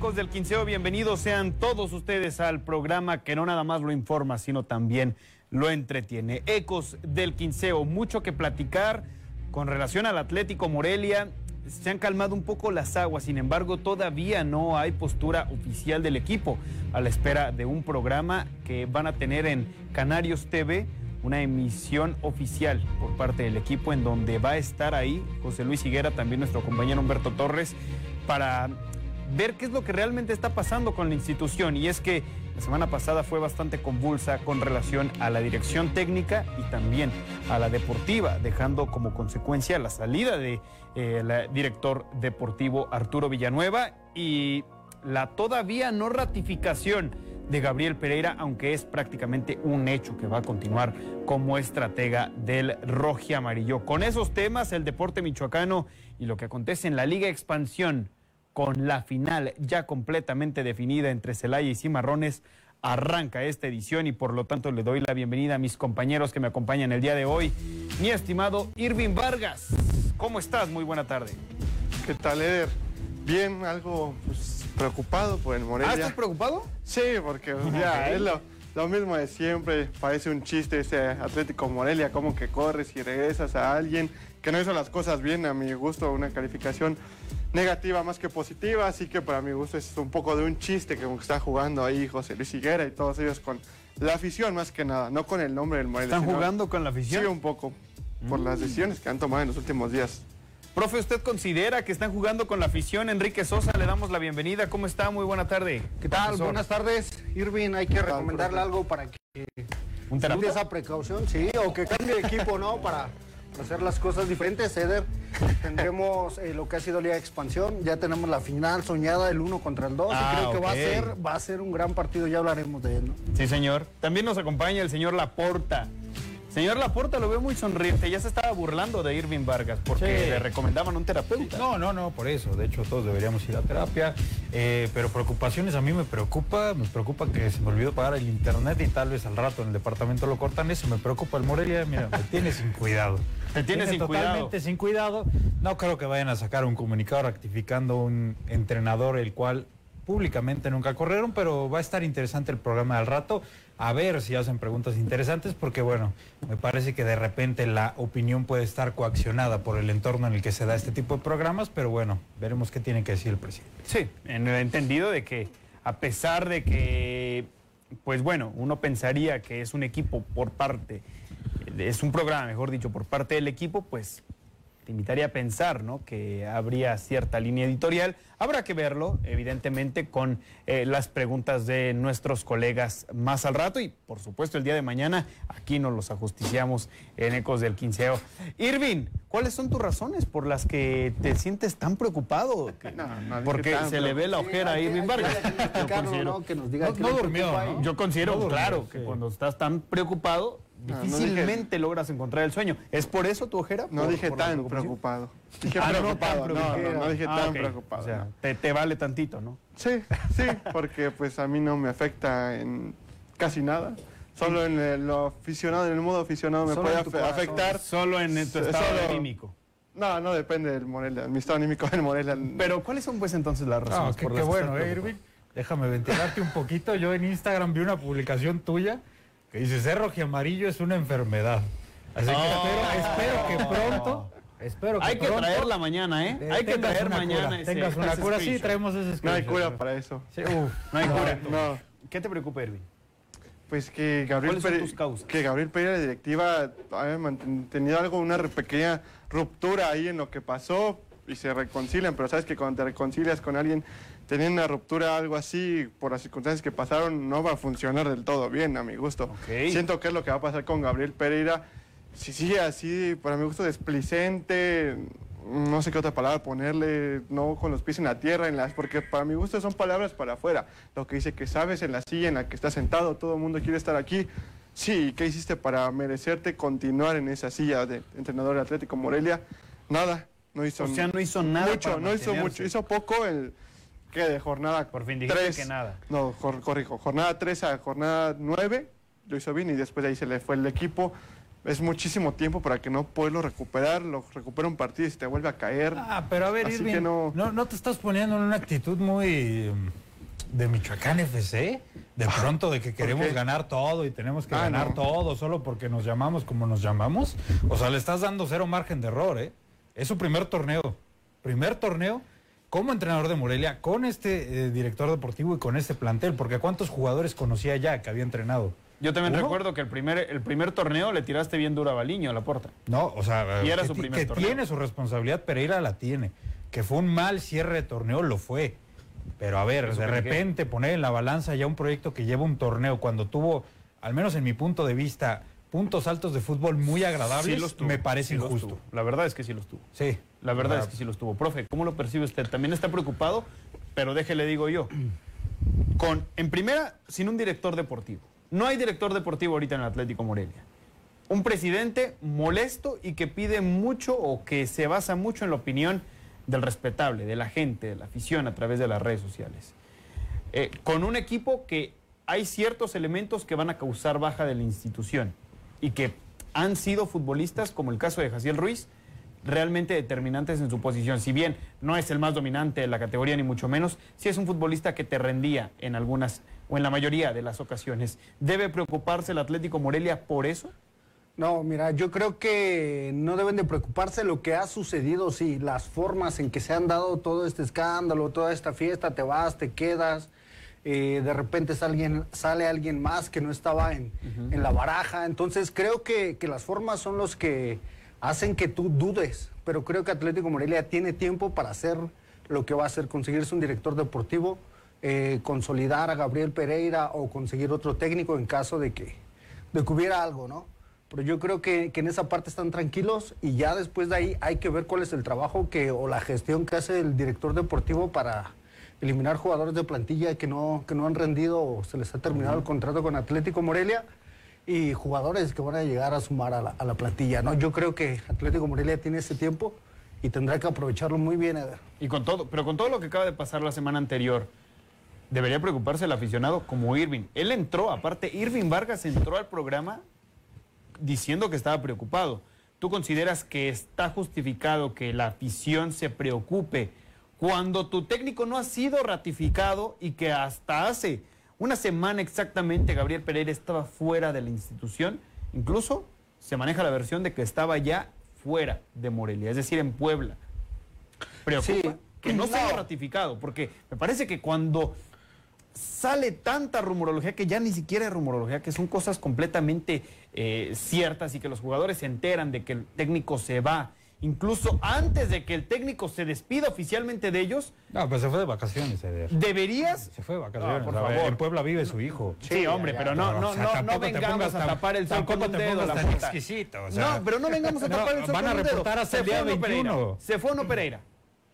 Ecos del Quinceo? Bienvenidos sean todos ustedes al programa que no nada más lo informa, sino también lo entretiene. Ecos del Quinceo, mucho que platicar con relación al Atlético Morelia. Se han calmado un poco las aguas, sin embargo todavía no hay postura oficial del equipo a la espera de un programa que van a tener en Canarios TV, una emisión oficial por parte del equipo en donde va a estar ahí José Luis Higuera, también nuestro compañero Humberto Torres, para ver qué es lo que realmente está pasando con la institución. Y es que la semana pasada fue bastante convulsa con relación a la dirección técnica y también a la deportiva, dejando como consecuencia la salida de eh, director deportivo Arturo Villanueva y la todavía no ratificación de Gabriel Pereira, aunque es prácticamente un hecho que va a continuar como estratega del Roji Amarillo. Con esos temas, el deporte michoacano y lo que acontece en la Liga Expansión con la final ya completamente definida entre Celaya y Cimarrones, arranca esta edición y por lo tanto le doy la bienvenida a mis compañeros que me acompañan el día de hoy. Mi estimado Irving Vargas, ¿cómo estás? Muy buena tarde. ¿Qué tal, Eder? Bien, algo pues, preocupado por el ¿Ah, Morelia. estás preocupado? Sí, porque ya es lo, lo mismo de siempre. Parece un chiste ese Atlético Morelia, como que corres y regresas a alguien que no hizo las cosas bien. A mi gusto, una calificación negativa más que positiva. Así que para mi gusto es un poco de un chiste que está jugando ahí José Luis Higuera y todos ellos con la afición más que nada, no con el nombre del Morelia. ¿Están jugando con la Sí, afición? un poco. Por las decisiones que han tomado en los últimos días. Profe, ¿usted considera que están jugando con la afición? Enrique Sosa, le damos la bienvenida. ¿Cómo está? Muy buena tarde. ¿Qué tal? Profesor. Buenas tardes. Irving, hay que recomendarle algo para que ¿Un terapeuta? esa precaución, sí, o que cambie de equipo, ¿no? Para hacer las cosas diferentes, Eder. Tendremos eh, lo que ha sido Liga de Expansión, ya tenemos la final soñada, el 1 contra el 2, Ah, y creo que va a ser va a ser un gran partido, ya hablaremos de él, ¿no? Sí, señor. También nos acompaña el señor Laporta. Señor Laporta, lo veo muy sonriente. Ya se estaba burlando de Irving Vargas porque Sí. le recomendaban un terapeuta. No, no, no, por eso. De hecho, todos deberíamos ir a terapia. Eh, pero preocupaciones a mí me preocupa. Me preocupa que se me olvidó pagar el internet y tal vez al rato en el departamento lo cortan. Eso me preocupa el Morelia. Mira, me tiene sin cuidado. Te tiene sin totalmente cuidado. sin cuidado. No creo que vayan a sacar un comunicado rectificando un entrenador el cual públicamente nunca corrieron, pero va a estar interesante el programa al rato. A ver si hacen preguntas interesantes, porque bueno, me parece que de repente la opinión puede estar coaccionada por el entorno en el que se da este tipo de programas, pero bueno, veremos qué tiene que decir el presidente. Sí, en el entendido de que a pesar de que, pues bueno, uno pensaría que es un equipo por parte, es un programa, mejor dicho, por parte del equipo, pues te invitaría a pensar, ¿no? Que habría cierta línea editorial. Habrá que verlo, evidentemente, con eh, las preguntas de nuestros colegas más al rato y, por supuesto, el día de mañana aquí nos los ajusticiamos en Ecos del Quinceo. Irving, ¿cuáles son tus razones por las que te sientes tan preocupado? No, no porque tan se le ve la Sí, ojera a Irving Vargas. que ¿no? Que nos diga No- yo considero, claro, que cuando estás tan preocupado, No, no difícilmente logras encontrar el sueño. ¿Es por eso tu ojera? No ¿Por- dije por la tan preocupado. Dije Ah, no, tan preocupado. No, no, dije Ah, tan preocupado. O sea, no. te, te vale tantito, ¿no? Sí, sí, porque pues a mí no me afecta en casi nada. Solo en el, lo aficionado, en el modo aficionado me Solo puede afe- corazón. afectar. Solo en tu estado solo- anímico. No, no depende del Morelia, mi estado anímico del Morelia. Pero, ¿cuáles son pues entonces las razones No, qué, por qué las bueno, ¿eh? Irving. Déjame ventilarte un poquito. Yo en Instagram vi una publicación tuya que dice, ser rojiamarillo es una enfermedad. Así que espero, espero que pronto... Espero que Hay que pronto, traerla mañana, ¿eh? eh, Hay que traer mañana cura, ese- tengas una ese cura. Sí, traemos ese no hay cura para eso. Sí, uf. No hay cura. No, ¿Qué te preocupa, Irving? pues que Gabriel ¿Cuáles son Pere- tus causas? que Gabriel Pereira, la directiva, manten- tenido algo, una pequeña ruptura ahí en lo que pasó y se reconcilian, pero sabes que cuando te reconcilias con alguien teniendo una ruptura, algo así, por las circunstancias que pasaron, no va a funcionar del todo bien, a mi gusto. Siento que es lo que va a pasar con Gabriel Pereira. Si sigue así, para mi gusto, desplicente, no sé qué otra palabra ponerle, no con los pies en la tierra, en las, porque para mi gusto son palabras para afuera. Lo que dice que sabes en la silla en la que estás sentado, todo el mundo quiere estar aquí. Sí, ¿qué hiciste para merecerte continuar en esa silla de entrenador de Atlético Morelia? Nada, no hizo O sea, no hizo nada Mucho, para no hizo mucho, hizo poco el que de jornada Por fin dijiste tres. que nada. No, cor- corrijo, jornada 3 a jornada 9 lo hizo bien y después de ahí se le fue el equipo. Es muchísimo tiempo para que no puedas recuperar, lo recupera un partido y se te vuelve a caer. Ah, pero a ver, Así Irving, que no- no... No, te estás poniendo en una actitud muy mm, de Michoacán FC, de pronto de que queremos ganar todo y tenemos que Ah, ganar no. todo solo porque nos llamamos como nos llamamos. O sea, le estás dando cero margen de error, ¿eh? Es su primer torneo. Primer torneo como entrenador de Morelia, con este eh, director deportivo y con este plantel, porque ¿cuántos jugadores conocía ya que había entrenado? Yo también ¿Uno? recuerdo que el primer, el primer torneo le tiraste bien duro a Baliño a la puerta. No, o sea, Y era que, su ti- primer que torneo. tiene su responsabilidad, Pereira la tiene. Que fue un mal cierre de torneo, lo fue. Pero a ver, ¿Eso de repente poner en la balanza ya un proyecto que lleva un torneo cuando tuvo, al menos en mi punto de vista, puntos altos de fútbol muy agradables, Sí los tuvo, me parece sí los injusto. tuvo. La verdad es que sí los tuvo. Sí. La verdad es que sí los tuvo. Profe, ¿cómo lo percibe usted? También está preocupado, pero déjele digo yo. Con, en primera, sin un director deportivo. No hay director deportivo ahorita en el Atlético Morelia. Un presidente molesto y que pide mucho o que se basa mucho en la opinión del respetable, de la gente, de la afición a través de las redes sociales. Eh, con un equipo que hay ciertos elementos que van a causar baja de la institución y que han sido futbolistas, como el caso de Jaciel Ruiz, realmente determinantes en su posición. Si bien no es el más dominante de la categoría, ni mucho menos, sí es un futbolista que te rendía en algunas o en la mayoría de las ocasiones. ¿Debe preocuparse el Atlético Morelia por eso? No, mira, yo creo que no deben de preocuparse lo que ha sucedido, sí, las formas en que se han dado todo este escándalo, toda esta fiesta, te vas, te quedas, eh, de repente sale alguien, sale alguien más que no estaba en, en la baraja, entonces creo que, que las formas son los que hacen que tú dudes, pero creo que Atlético Morelia tiene tiempo para hacer lo que va a hacer, conseguirse un director deportivo, eh, consolidar a Gabriel Pereira o conseguir otro técnico en caso de que, de que hubiera algo, ¿no? Pero yo creo que, que en esa parte están tranquilos y ya después de ahí hay que ver cuál es el trabajo que o la gestión que hace el director deportivo para eliminar jugadores de plantilla que no, que no han rendido o se les ha terminado el contrato con Atlético Morelia y jugadores que van a llegar a sumar a la, plantilla, ¿no? Yo creo que Atlético Morelia tiene ese tiempo y tendrá que aprovecharlo muy bien, Eder. Y con todo, pero con todo lo que acaba de pasar la semana anterior, debería preocuparse el aficionado como Irving. Él entró, aparte, Irving Vargas entró al programa diciendo que estaba preocupado. ¿Tú consideras que está justificado que la afición se preocupe cuando tu técnico no ha sido ratificado y que hasta hace una semana exactamente Gabriel Pereira estaba fuera de la institución? Incluso se maneja la versión de que estaba ya fuera de Morelia, es decir, en Puebla. Preocupa Sí. que no, se haya ratificado, porque me parece que cuando sale tanta rumorología que ya ni siquiera es rumorología, que son cosas completamente eh, ciertas y que los jugadores se enteran de que el técnico se va, incluso antes de que el técnico se despida oficialmente de ellos, No, pues se fue de vacaciones, Eder. deberías... Se fue de vacaciones. Por favor. En Puebla vive su hijo. Sí, hombre, pero no, no, o sea, no, no vengamos a tapar el sol con un dedo, la tan puta. exquisito, o sea. no, pero no vengamos a No, tapar el sol van con a un dedo. reportar hasta ¿Se el día fue o no Pereira? 21. ¿Se fue o no Pereira?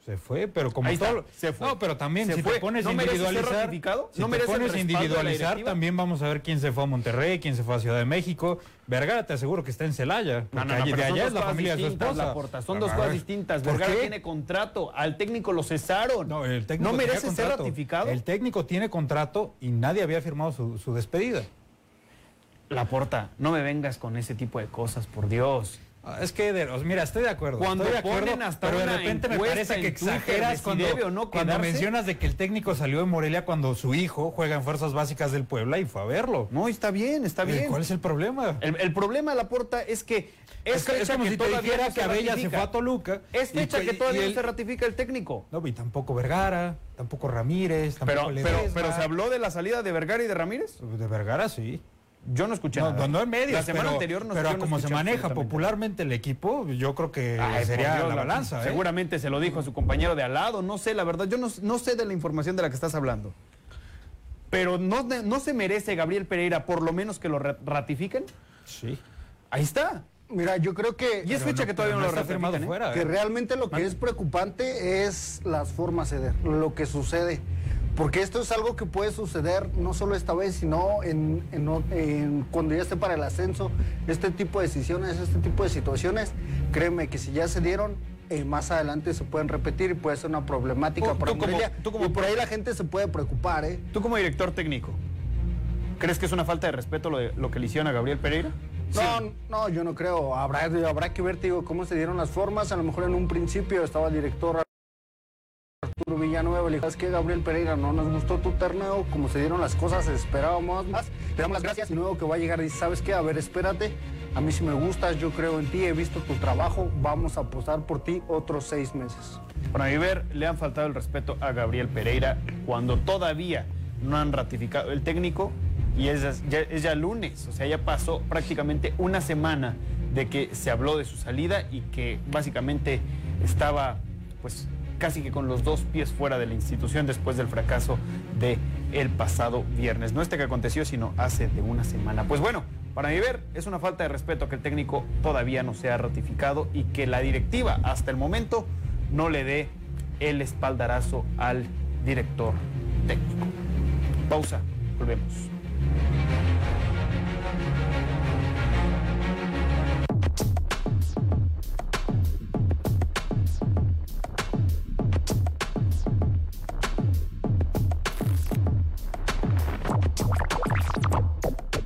Se fue, pero como está, todo. se fue. No, pero también Se si fue. te pones ¿No a merece ser individualizar. Si ¿No te pones la individualizar, también vamos a ver quién se fue a Monterrey, quién se fue a Ciudad de México. Vergara te aseguro que está en Celaya. No, no, no, de allá es la familia de su esposa. Son dos cosas distintas. ¿por Vergara qué? tiene contrato, al técnico lo cesaron. No, el técnico ¿No merece ser ratificado? El técnico tiene contrato y nadie había firmado su, su despedida. Laporta, no me vengas con ese tipo de cosas, por Dios. Ah, Es que, os- mira, estoy de acuerdo. Cuando estoy de acuerdo, hasta pero de repente me parece que de exageras si cuando, debe o no cuando mencionas de que el técnico salió de Morelia cuando su hijo juega en Fuerzas Básicas del Puebla y fue a verlo. No, está bien, está Eh, bien. ¿Cuál es el problema? El, el problema de es que es, que- es como que si te todavía dijera no que Abella se fue a Toluca. Es fecha que- que todavía no se ratifica el técnico. No, y tampoco Vergara, tampoco Ramírez, tampoco Pero, pero, pero se habló de la salida de Vergara y de Ramírez. De Vergara, sí. Yo no escuché No, nada. no, no en medios, La semana pero, anterior no pero yo no como se maneja popularmente el equipo, yo creo que Ay, sería Dios, la balanza. ¿eh? Seguramente se lo dijo a su compañero de al lado, no sé, la verdad, yo no, no sé de la información de la que estás hablando. Pero no, no se merece Gabriel Pereira por lo menos que lo ra- ratifiquen. Sí. Ahí está. Mira, yo creo que... Y es fecha que todavía no, lo está firmado ¿eh? fuera. Que ¿eh? realmente lo que es preocupante es las formas, Eder, lo que sucede. Porque esto es algo que puede suceder no solo esta vez, sino en, en o- en- cuando ya esté para el ascenso. Este tipo de decisiones, este tipo de situaciones, créeme que si ya se dieron, eh, más adelante se pueden repetir y puede ser una problemática Tú- para tú como- Morelia. tú como- y por ahí la gente se puede preocupar, ¿eh? Tú como director técnico, ¿crees que es una falta de respeto lo, de- lo que le hicieron a Gabriel Pereira? No, no, yo no creo. Habrá, habrá que ver, te digo, cómo se dieron las formas. A lo mejor en un principio estaba el director Villanueva. Le dijo, es que Gabriel Pereira no nos gustó tu torneo. Como se dieron las cosas, esperábamos más. Te damos las gracias. Y luego que va a llegar y ¿sabes qué? A ver, espérate. A mí sí me gustas, yo creo en ti, he visto tu trabajo. Vamos a apostar por ti otros seis meses. Para mi ver, le han faltado el respeto a Gabriel Pereira cuando todavía no han ratificado el técnico y es es ya lunes, o sea, ya pasó prácticamente una semana de que se habló de su salida y que básicamente estaba pues casi que con los dos pies fuera de la institución después del fracaso de el pasado viernes. No este que aconteció, sino hace de una semana. Pues bueno, para mi ver, es una falta de respeto que el técnico todavía no sea ratificado y que la directiva hasta el momento no le dé el espaldarazo al director técnico. Pausa, volvemos.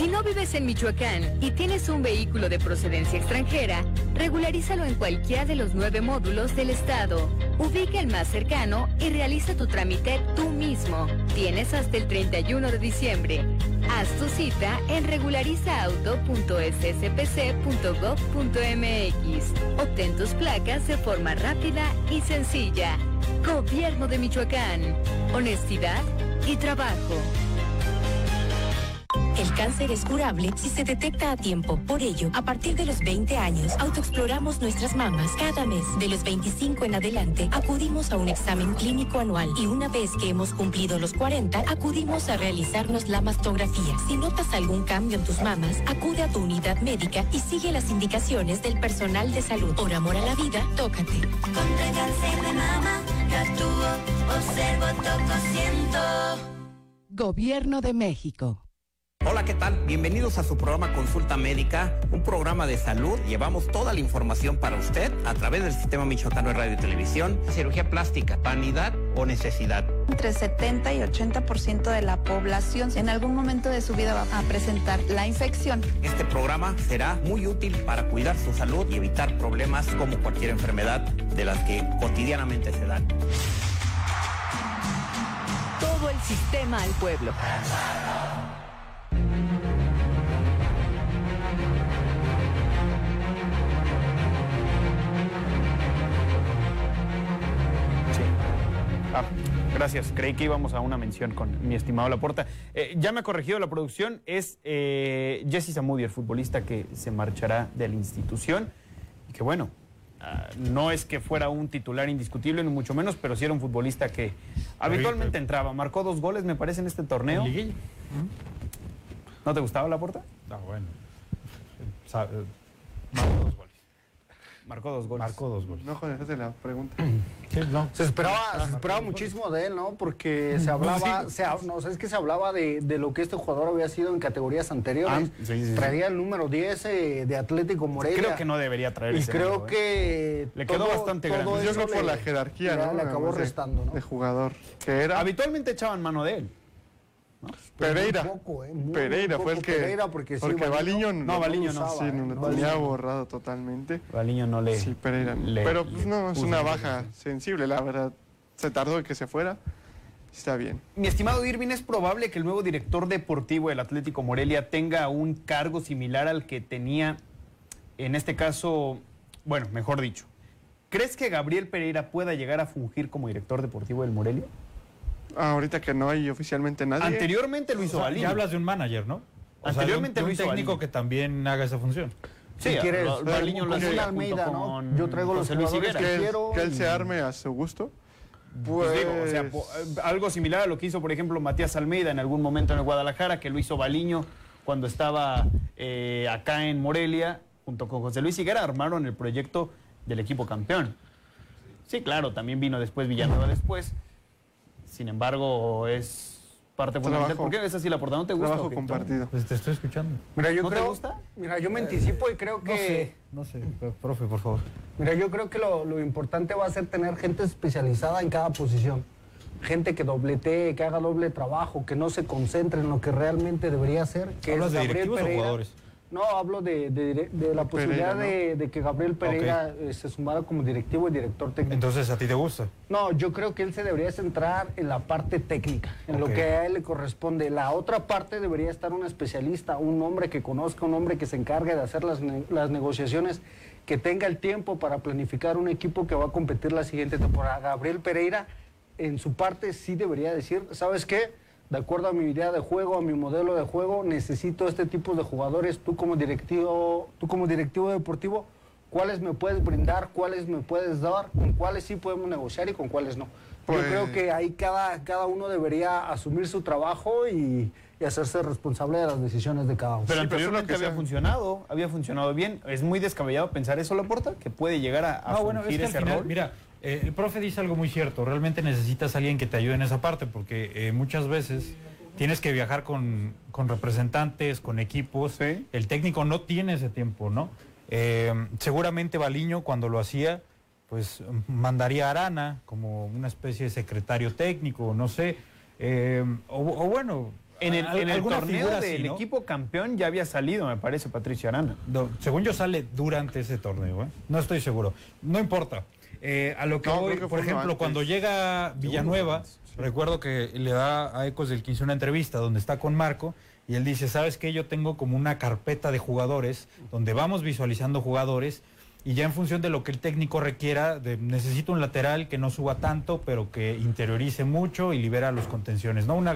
Si no vives en Michoacán y tienes un vehículo de procedencia extranjera, regularízalo en cualquiera de los nueve módulos del Estado. Ubica el más cercano y realiza tu trámite tú mismo. Tienes hasta el 31 de diciembre. Haz tu cita en regularizauto.sspc.gov.mx. Obtén tus placas de forma rápida y sencilla. Gobierno de Michoacán. Honestidad y trabajo. El cáncer es curable si se detecta a tiempo. Por ello, a partir de los 20 años, autoexploramos nuestras mamas cada mes. De los 25 en adelante, acudimos a un examen clínico anual. Y una vez que hemos cumplido los 40, acudimos a realizarnos la mastografía. Si notas algún cambio en tus mamas, acude a tu unidad médica y sigue las indicaciones del personal de salud. Por amor a la vida, tócate. Contra el cáncer de mama, actúo, observo, toco, siento. Gobierno de México. Hola, ¿qué tal? Bienvenidos a su programa Consulta Médica, un programa de salud. Llevamos toda la información para usted a través del Sistema Michoacano de Radio y Televisión. Cirugía plástica, vanidad o necesidad. Entre 70 y 80% de la población en algún momento de su vida va a presentar la infección. Este programa será muy útil para cuidar su salud y evitar problemas como cualquier enfermedad de las que cotidianamente se dan. Todo el sistema al pueblo. Ah, gracias. Creí que íbamos a una mención con mi estimado Laporta. Eh, ya me ha corregido la producción. Es eh, Jesse Zamudio, el futbolista que se marchará de la institución. Y que bueno, ah, no es que fuera un titular indiscutible, ni mucho menos, pero sí era un futbolista que habitualmente entraba. Marcó dos goles, me parece, en este torneo. En. ¿No te gustaba Laporta? Ah, bueno. Eh, Marcó dos goles. Marcó dos goles. Marcó dos goles. No joder, esa es la pregunta. Sí, no. Se esperaba, se esperaba muchísimo de él, ¿no? Porque se hablaba, se, ha- no, es que se hablaba de, de lo que este jugador había sido en categorías anteriores. Ah, sí, sí, sí. Traería el número 10 eh, de Atlético Morelia. Creo que no debería traer Y ese creo número, ¿eh? que. Le quedó bastante grande. Yo creo por la jerarquía, ¿no? Le acabó restando, ¿no? De jugador que era. Habitualmente echaban mano de él. Pero muy Pereira. poco, eh, muy, Pereira muy fue el que. Pereira porque, sí, porque Baliño No, Baliño no. usaba, Sí, eh, no, lo Baliño tenía no. borrado totalmente. Baliño no le. Sí, Pereira. le- pero pues le no, es una baja sensible, la verdad. Se tardó en que se fuera. está bien. Mi estimado Irving, ¿es probable que el nuevo director deportivo del Atlético Morelia tenga un cargo similar al que tenía, en este caso, bueno, mejor dicho, ¿crees que Gabriel Pereira pueda llegar a fungir como director deportivo del Morelia? Ah, ahorita que no hay oficialmente nadie. Anteriormente lo O hizo sea, ya hablas de un manager, ¿no? O sea, de un- Anteriormente de un, lo hizo técnico Baliño. que también haga esa función. Sí, si quieres, lo- Baliño lo junto Almeida, ¿no? con Yo traigo los jugadores que, él, quiero que él se arme a su gusto. Pues digo, o sea, po- eh, algo similar a lo que hizo, por ejemplo, Matías Almeida en algún momento en el Guadalajara, que lo hizo Baliño cuando estaba eh, acá en Morelia, junto con José Luis Higuera, armaron el proyecto del equipo campeón. Sí, claro, también vino después Villanueva después. Sin embargo, es parte fundamental. Trabajo. ¿Por qué ves así la portada? ¿No te gusta? Trabajo compartido. Pues te estoy escuchando. Mira, yo ¿No te creo, gusta? Mira, yo me anticipo y creo que... No sé, no sé, profe, por favor. Mira, yo creo que lo, lo importante va a ser tener gente especializada en cada posición. Gente que dobletee, que haga doble trabajo, que no se concentre en lo que realmente debería hacer. Que ¿Hablas es de directivos o Pereira. jugadores? No, hablo de, de la posibilidad ¿no? de, de que Gabriel Pereira eh, se sumara como directivo y director técnico. Entonces, ¿a ti te gusta? No, yo creo que él se debería centrar en la parte técnica, en lo que a él le corresponde. La otra parte debería estar un especialista, un hombre que conozca, un hombre que se encargue de hacer las, ne- las negociaciones, que tenga el tiempo para planificar un equipo que va a competir la siguiente temporada. Gabriel Pereira, en su parte, sí debería decir, ¿sabes qué? De acuerdo a mi idea de juego, a mi modelo de juego, necesito este tipo de jugadores. Tú como directivo, tú como directivo deportivo, ¿cuáles me puedes brindar? ¿Cuáles me puedes dar? ¿Con cuáles sí podemos negociar y con cuáles no? Pues- Yo creo que ahí cada, cada uno debería asumir su trabajo y, y hacerse responsable de las decisiones de cada uno. Pero Sí, anteriormente que había sea- funcionado, había funcionado bien. Es muy descabellado pensar eso, Laporta, que puede llegar a, a No, bueno, es fungir que al ese final, rol. mira, eh, el profe dice algo muy cierto. Realmente necesitas a alguien que te ayude en esa parte, porque eh, muchas veces tienes que viajar con, con representantes, con equipos. Sí. El técnico no tiene ese tiempo, ¿no? Eh, seguramente Baliño, cuando lo hacía, pues mandaría a Arana como una especie de secretario técnico, no sé. Eh, o, o bueno, En el, en el torneo así, del ¿no? equipo campeón ya había salido, me parece, Patricio Arana. No, según yo sale durante ese torneo, ¿eh? No estoy seguro. No importa. Eh, a lo que No, voy, que por ejemplo, antes. cuando llega Villanueva, recuerdo que le da a Ecos del 15 una entrevista donde está con Marco y él dice, ¿sabes qué? Yo tengo como una carpeta de jugadores donde vamos visualizando jugadores y ya en función de lo que el técnico requiera, de- necesito un lateral que no suba tanto, pero que interiorice mucho y libera los contenciones, ¿no? Una,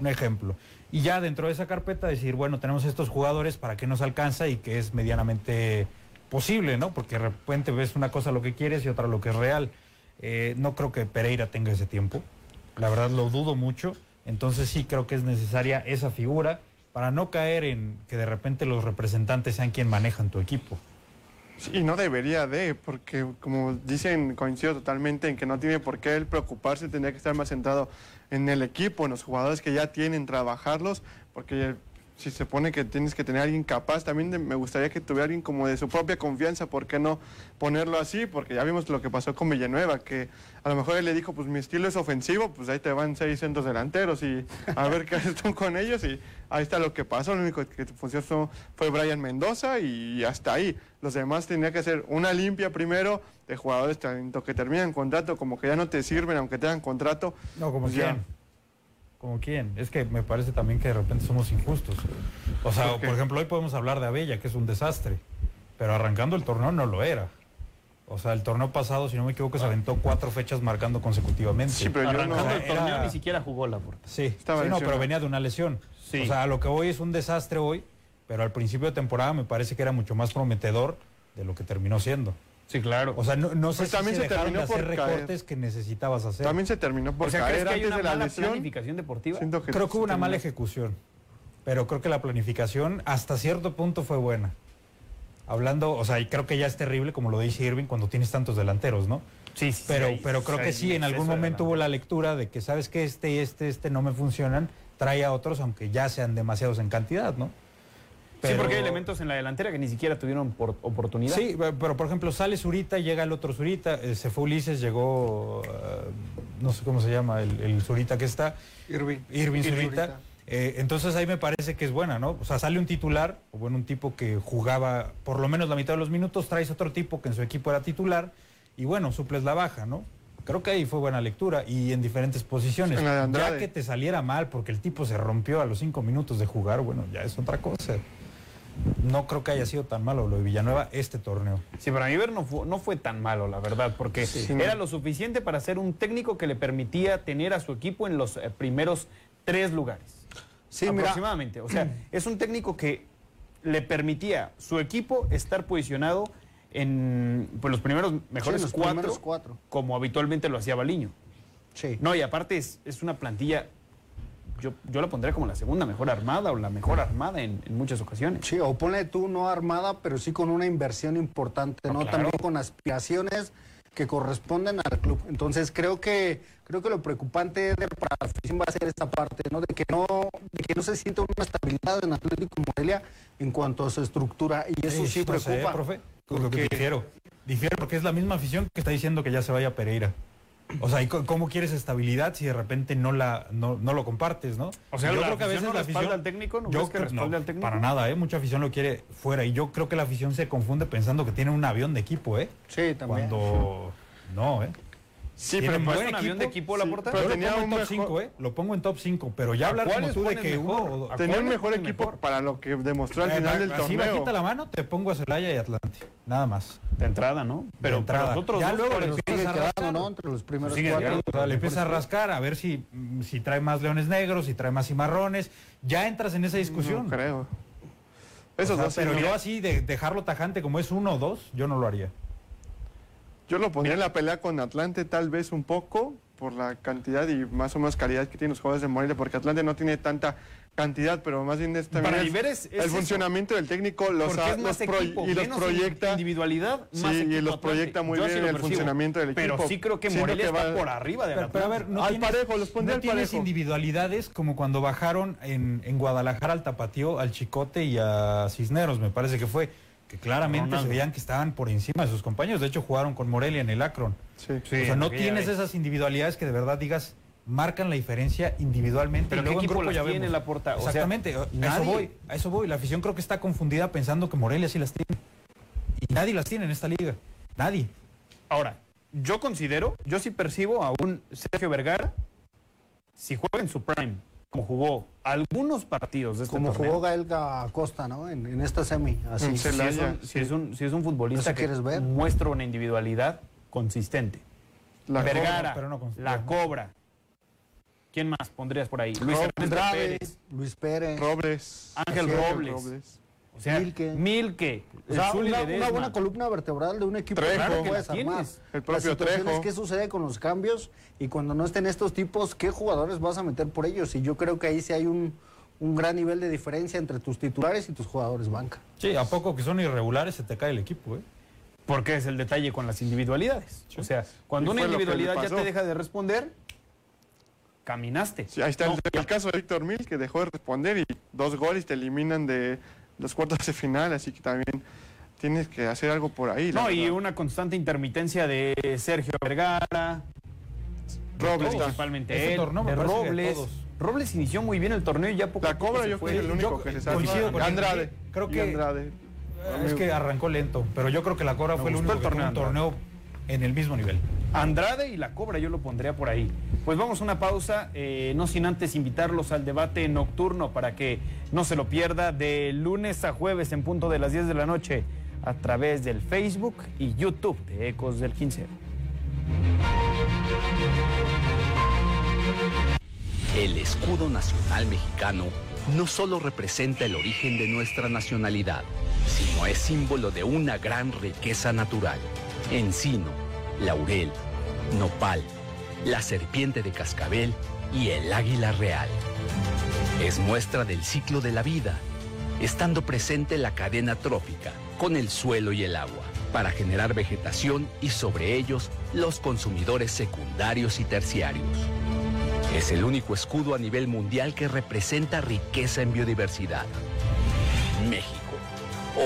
un ejemplo. Y ya dentro de esa carpeta decir, bueno, tenemos estos jugadores, ¿para qué nos alcanza? Y que es medianamente posible, ¿no? Porque de repente ves una cosa lo que quieres y otra lo que es real. Eh, no creo que Pereira tenga ese tiempo. La verdad lo dudo mucho. Entonces sí creo que es necesaria esa figura para no caer en que de repente los representantes sean quien manejan tu equipo. Sí, Y no debería de, porque como dicen, coincido totalmente en que no tiene por qué él preocuparse, tendría que estar más centrado en el equipo, en los jugadores que ya tienen, trabajarlos, porque si se pone que tienes que tener a alguien capaz, también de- me gustaría que tuviera alguien como de su propia confianza, ¿por qué no ponerlo así? Porque ya vimos lo que pasó con Villanueva, que a lo mejor él le dijo, pues mi estilo es ofensivo, pues ahí te van seis centros delanteros y a ver qué haces tú con ellos y ahí está lo que pasó, lo único que funcionó fue Brian Mendoza y hasta ahí. Los demás tenía que hacer una limpia primero de jugadores tanto que terminan contrato como que ya no te sirven aunque tengan contrato. No, como Pues ya. Como quién. Es que me parece también que de repente somos injustos. O sea, ¿Por ejemplo, hoy podemos hablar de Abella, que es un desastre. Pero arrancando el torneo no lo era. O sea, el torneo pasado, si no me equivoco, se aventó cuatro fechas marcando consecutivamente. Sí, pero yo no- el Era- torneo ni siquiera jugó Laporta. Sí, Estaba sí, no, lesionado. pero venía de una lesión. Sí. O sea, a lo que voy es un desastre hoy, pero al principio de temporada me parece que era mucho más prometedor de lo que terminó siendo. Sí, claro. O sea, no, no sé Pues si también se se dejaron de terminó hacer por caer. recortes que necesitabas hacer. También se terminó por o sea, ¿crees que hay antes una de la mala lesión. planificación deportiva? Siento que Creo que hubo una mala terminó. ejecución, pero creo que la planificación hasta cierto punto fue buena. Hablando, o sea, y creo que ya es terrible, como lo dice Irving, cuando tienes tantos delanteros, ¿no? Sí, sí, Pero, pero creo que sí, en algún momento hubo la lectura de que sabes que este y este, este no me funcionan, trae a otros, aunque ya sean demasiados en cantidad, ¿no? Sí, porque hay elementos en la delantera que ni siquiera tuvieron por- oportunidad. Sí, pe- pero por ejemplo, sale Zurita, llega el otro Zurita, eh, se fue Ulises, llegó, eh, no sé cómo se llama, el, el Zurita que está, Irving. Irving Irving Zurita. Zurita. Eh, entonces ahí me parece que es buena, ¿no? O sea, sale un titular, o bueno, un tipo que jugaba por lo menos la mitad de los minutos, traes otro tipo que en su equipo era titular, y bueno, suples la baja, ¿no? Creo que ahí fue buena lectura y en diferentes posiciones. En la de Ya que te saliera mal porque el tipo se rompió a los cinco minutos de jugar, bueno, ya es otra cosa. No creo que haya sido tan malo lo de Villanueva este torneo. Sí, para mí ver no fue, no fue tan malo, la verdad, porque era lo suficiente para ser un técnico que le permitía tener a su equipo en los eh, primeros tres lugares. Sí, mira. aproximadamente. O sea, es un técnico que le permitía su equipo estar posicionado en pues, los primeros mejores Sí, los cuatro, primeros cuatro. como habitualmente lo hacía Baliño. Sí. No, y aparte es, es una plantilla, yo, yo la pondría como la segunda mejor armada o la mejor armada en, en muchas ocasiones. Sí, o ponle tú no armada, pero sí con una inversión importante, ¿no? claro. También con aspiraciones que corresponden al club. Entonces creo que creo que lo preocupante Eder, para la afición va a ser esta parte, ¿no? De que no de que no se siente una estabilidad en Atlético Morelia en cuanto a su estructura y eso sí, no sé, preocupa. profe. porque- Difiero. Difiero porque es la misma afición que está diciendo que ya se vaya Pereira. O sea, ¿y co- ¿cómo quieres estabilidad si de repente no la no, no lo compartes, no? O sea, yo ¿la creo que a veces no la respalda afición al técnico? ¿No yo que respalde al técnico? Para nada, ¿eh? Mucha afición lo quiere fuera y yo creo que la afición se confunde pensando que tiene un avión de equipo, ¿eh? Sí, también. Cuando no, ¿eh? Sí, pero un buen avión de equipo, sí, Laporta? pero Yo lo tenía pongo en un top mejor- 5, ¿eh? Lo pongo en top 5, pero ya ¿A hablar como tú de que mejor? uno... o- ¿A Tenía un mejor equipo mejor? para lo que demostró al Eh, final del así torneo. bajita la mano, te pongo a Celaya y Atlante. Nada más. De entrada, ¿no? Pero, entrada. pero los otros Ya dos, luego le Sigue empiezas a quedando, rascar. ¿no? Entre los primeros Sigue cuatro. quedando. O le empiezas a rascar a ver si, mm, si trae más leones negros, si trae más cimarrones. Ya entras en esa discusión. No creo. O Esos sea, sí pero no. yo así de dejarlo tajante como es uno o dos, yo no lo haría. Yo lo pondría en la pelea con Atlante tal vez un poco por la cantidad y más o menos calidad que tienen los jugadores de Morelia, porque Atlante no tiene tanta cantidad, pero más bien es también Para es es- es el eso. funcionamiento del técnico los, Porque ha- es más los pro- equipo, y los proyecta individualidad, Sí, y los proyecta muy Yo bien el percibo. funcionamiento del Pero equipo. sí creo que Morelia que está va- por arriba de Pero, pero a ver, no Al tienes, parejo, los pondría no al tienes parejo. individualidades como cuando bajaron en, en Guadalajara al Tapatío, al Chicote y a Cisneros, me parece que fue, que claramente Ronaldo. se veían que estaban por encima de sus compañeros. De hecho, jugaron con Morelia en el Akron. Sí. Sí, o sea, no tienes esas individualidades que de verdad digas marcan la diferencia individualmente. Pero y ¿qué luego en equipo grupo las ya tiene vemos. la porta? O sea, Exactamente, a eso voy, a eso voy. La afición creo que está confundida pensando que Morelia sí las tiene. Y nadie las tiene en esta liga. Nadie. Ahora, yo considero, yo sí percibo a un Sergio Vergara, si juega en su prime, como jugó algunos partidos de este Como torneo, jugó Gael Acosta, ¿no? En, en esta semi, así. En si es, un, si, es un, si es un futbolista ¿Eso que quieres ver? muestra una individualidad consistente. La Vergara, pero no con- la. Cobra. ¿Quién más pondrías por ahí? Luis Pérez, Luis Pérez. Robles. Ángel Robles. O sea, Milke. Milke. O sea, una, buena columna vertebral de un equipo Trejo. que Claro no que puedes armar. El propio La situación Trejo. es qué sucede con los cambios y cuando no estén estos tipos, ¿qué jugadores vas a meter por ellos? Y yo creo que ahí sí hay un, un gran nivel de diferencia entre tus titulares y tus jugadores banca. Sí, a poco que son irregulares se te cae el equipo, ¿eh? Porque es el detalle con las individualidades. O sea, cuando Y una individualidad ya te deja de responder, caminaste. Sí, ahí está No, el, el caso de Víctor Mil, que dejó de responder y dos goles te eliminan de los cuartos de final, así que también tienes que hacer algo por ahí. No, y verdad. una constante intermitencia de Sergio Vergara, Robles principalmente Este él, torneo de Robles. Robles inició muy bien el torneo y ya poco La Cobra yo fue. creo que es el único Yo que se él. Andrade. Creo que- Andrade. Es que arrancó lento, pero yo creo que la Cobra fue el único el que tuvo un torneo torneo en el mismo nivel. Andrade y la Cobra yo lo pondría por ahí. Pues vamos a una pausa, eh, no sin antes invitarlos al debate nocturno para que no se lo pierda de lunes a jueves en punto de las 10 de la noche a través del Facebook y YouTube de Ecos del 15. El escudo nacional mexicano no solo representa el origen de nuestra nacionalidad, sino es símbolo de una gran riqueza natural. Encino, laurel, nopal, la serpiente de cascabel y el águila real. Es muestra del ciclo de la vida, estando presente la cadena trófica con el suelo y el agua, para generar vegetación y sobre ellos los consumidores secundarios y terciarios. Es el único escudo a nivel mundial que representa riqueza en biodiversidad. México,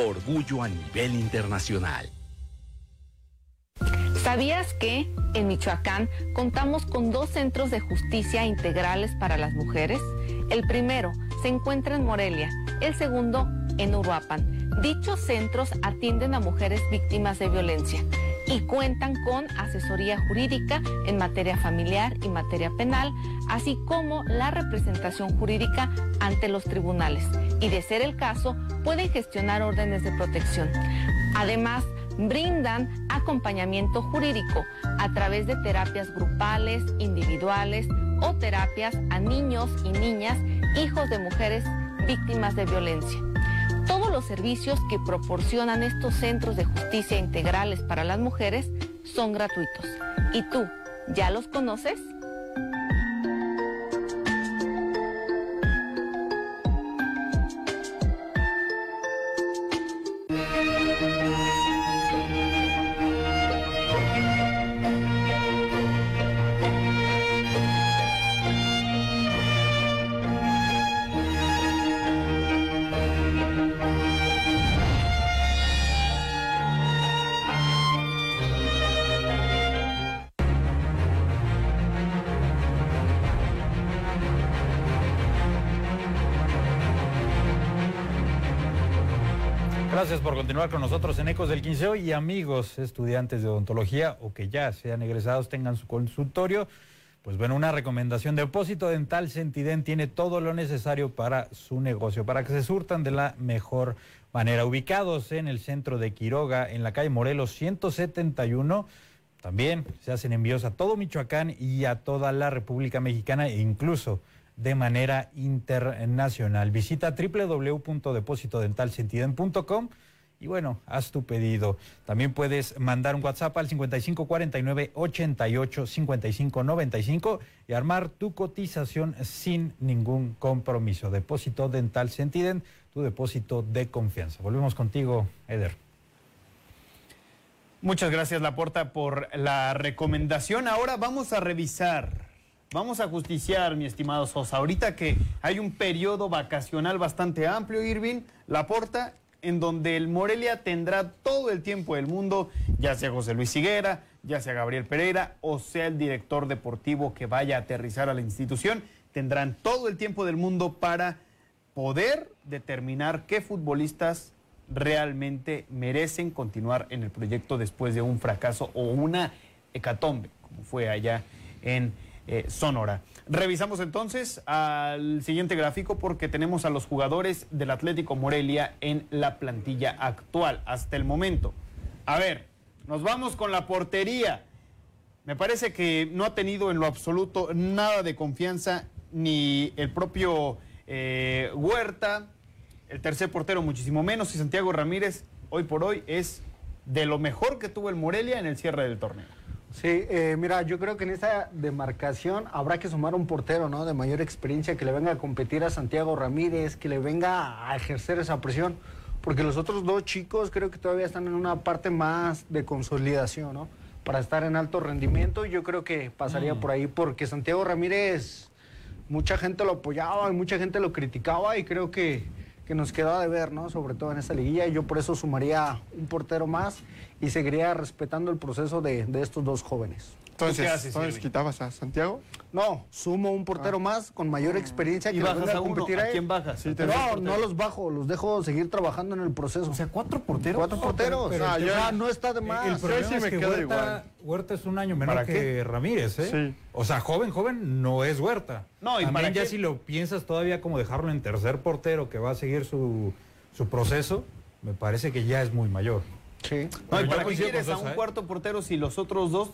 orgullo a nivel internacional. ¿Sabías que en Michoacán contamos con dos centros de justicia integrales para las mujeres? El primero se encuentra en Morelia, el segundo en Uruapan. Dichos centros atienden a mujeres víctimas de violencia. y cuentan con asesoría jurídica en materia familiar y materia penal, así como la representación jurídica ante los tribunales. Y de ser el caso, pueden gestionar órdenes de protección. Además, brindan acompañamiento jurídico a través de terapias grupales, individuales o terapias a niños y niñas, hijos de mujeres víctimas de violencia. Todos los servicios que proporcionan estos centros de justicia integrales para las mujeres son gratuitos. ¿Y tú, ya los conoces? Gracias por continuar con nosotros en Ecos del Quinceo y amigos estudiantes de odontología o que ya sean egresados tengan su consultorio. Pues bueno, una recomendación. Depósito Dental Sentiden tiene todo lo necesario para su negocio, para que se surtan de la mejor manera. Ubicados en el centro de Quiroga, en la calle Morelos 171. También se hacen envíos a todo Michoacán y a toda la República Mexicana e incluso de manera internacional. Visita www.depositodentalsentiden.com y bueno, haz tu pedido. También puedes mandar un WhatsApp al 5549 88 55 95 y armar tu cotización sin ningún compromiso. Depósito Dental Sentiden, tu depósito de confianza. Volvemos contigo, Eder. Muchas gracias, Laporta, por la recomendación. Ahora vamos a revisar Vamos a justiciar, mi estimado Sosa. Ahorita que hay un periodo vacacional bastante amplio, Irving, Laporta, en donde el Morelia tendrá todo el tiempo del mundo, ya sea José Luis Higuera, ya sea Gabriel Pereira, o sea el director deportivo que vaya a aterrizar a la institución, tendrán todo el tiempo del mundo para poder determinar qué futbolistas realmente merecen continuar en el proyecto después de un fracaso o una hecatombe, como fue allá en eh, Sonora. Revisamos entonces al siguiente gráfico porque tenemos a los jugadores del Atlético Morelia en la plantilla actual hasta el momento. A ver, nos vamos con la portería. Me parece que no ha tenido en lo absoluto nada de confianza ni el propio eh, Huerta, el tercer portero muchísimo menos y Santiago Ramírez hoy por hoy es de lo mejor que tuvo el Morelia en el cierre del torneo. Sí, eh, mira, yo creo que en esta demarcación habrá que sumar un portero, ¿no? De mayor experiencia que le venga a competir a Santiago Ramírez, que le venga a ejercer esa presión, porque los otros dos chicos creo que todavía están en una parte más de consolidación, ¿no? Para estar en alto rendimiento, yo creo que pasaría Mm. por ahí, porque Santiago Ramírez, mucha gente lo apoyaba y mucha gente lo criticaba y creo que, que nos quedaba de ver, ¿no? Sobre todo en esta liguilla, y yo por eso sumaría un portero más y seguiría respetando el proceso de, de estos dos jóvenes. Entonces, entonces quitabas a Santiago. No, sumo un portero más con mayor experiencia ¿Y que bajas a uno? competir ¿A él. quién bajas? Sí, no, no los bajo, los dejo seguir trabajando en el proceso. O sea, cuatro porteros. Cuatro porteros. pero Ah, el ya no está de más. El problema sí es me que Huerta, igual. Huerta es un año menor ¿Para que qué? Ramírez, ¿eh? Sí. O sea, joven, joven no es Huerta. No, ¿y También para ya qué? si lo piensas todavía como dejarlo en tercer portero que va a seguir su, su proceso, me parece que ya es muy mayor. Sí. No, ¿y para qué quieres a un ¿eh? cuarto portero si los otros dos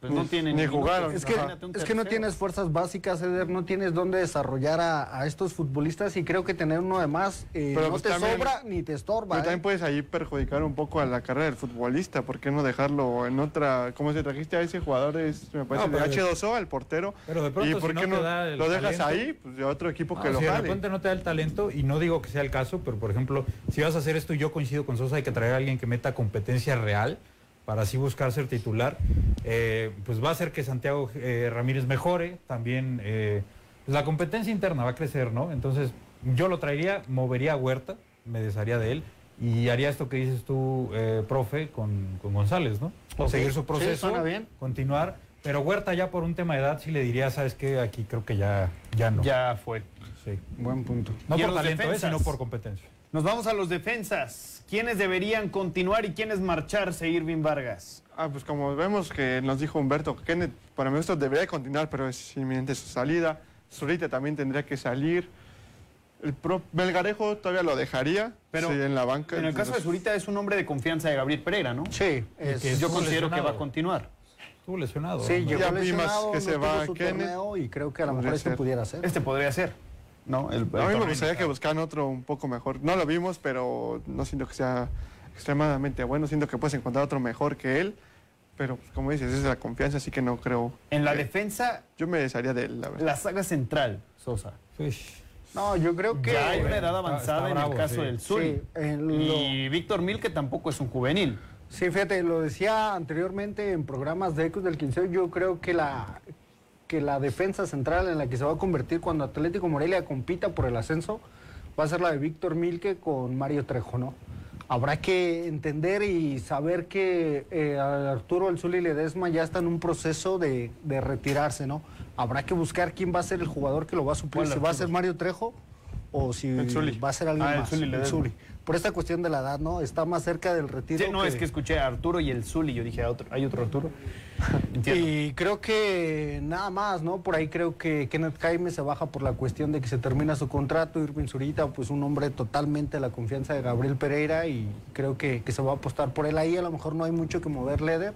pues, no Ni- tienen ni jugaron. Es que, es que no tienes fuerzas básicas, Eder, no tienes dónde desarrollar a, a estos futbolistas y creo que tener uno de más eh, Pero no pues te también- sobra ni te estorba. Pero ¿eh? también puedes ahí perjudicar un poco a la carrera del futbolista. ¿Por qué no dejarlo en otra? ¿Cómo se trajiste a ese jugador? Es, me parece No, de pero- H2O, el portero. Pero de pronto, ¿Y si por no qué te no da el lo dejas talento- ahí? Pues de otro equipo que No, lo si de jale. repente no te da el talento, y no digo que sea el caso, pero por ejemplo, si vas a hacer esto, y yo coincido con Sosa, hay que traer a alguien que meta competencia real para así buscar ser titular, eh, pues va a hacer que Santiago eh, Ramírez mejore, también eh, pues la competencia interna va a crecer, ¿no? Entonces yo lo traería, movería a Huerta, me desharía de él, y haría esto que dices tú, eh, profe, con, con González, ¿no? Ok, Seguir su proceso, bien. continuar, Pero Huerta ya por un tema de edad sí le diría, ¿sabes qué? Aquí creo que ya, ya no. Ya fue. Sí. Buen punto. No ¿Y a por talento, eh, sino por competencia. Nos vamos a los defensas. ¿Quiénes deberían continuar y quiénes marcharse, Irving Vargas? Ah, pues como vemos que nos dijo Humberto, Kenneth, para mi gusto debería continuar, pero es inminente su salida. Zurita también tendría que salir. El pro Melgarejo todavía lo dejaría, Pero sí, en la banca. En el caso de Zurita es un hombre de confianza de Gabriel Pereira, ¿no? Sí, es- que Yo considero que va a continuar. Estuvo lesionado. Sí, ¿no? llegó Ya lesionado, que no se va su Kenneth. torneo y creo que a lo mejor este ser. pudiera ser. Este podría ser, ¿no? El- el A mí me gustaría que buscaran otro un poco mejor. No lo vimos, pero no siento que sea extremadamente bueno. Siento que puedes encontrar otro mejor que él. Pero, pues, como dices, es la confianza, así que no creo. En la que- defensa, Yo me desharía de él, la verdad. la saga central, Sosa. Uish. No, yo creo que... Ya hay una edad avanzada está en bravo, el caso sí. del. Sí, lo- Y Víctor Mil, que tampoco es un juvenil. Sí, fíjate, lo decía anteriormente en programas de Ecos del Quinceo, yo creo que la, que la defensa central en la que se va a convertir cuando Atlético Morelia compita por el ascenso va a ser la de Víctor Milke con Mario Trejo, ¿no? Habrá que entender y saber que eh, Arturo El Zuli Ledesma ya está en un proceso de, de retirarse, ¿no? Habrá que buscar quién va a ser el jugador que lo va a suplir, ¿Cuál si va a ser Mario Trejo o si El va a ser alguien Ah, el más. Ledesma. Zuli. Por esta cuestión de la edad, ¿no? Está más cerca del retiro. Sí, no, es que escuché a Arturo y el Zuli. Yo dije, ¿hay otro, ¿hay otro Arturo? Entiendo. Y creo que nada más, ¿no? Por ahí creo que Kenneth Jaime se baja por la cuestión de que se termina su contrato. Irving Zurita, pues un hombre totalmente a la confianza de Gabriel Pereira y creo que, que se va a apostar por él ahí. A lo mejor no hay mucho que mover Leder.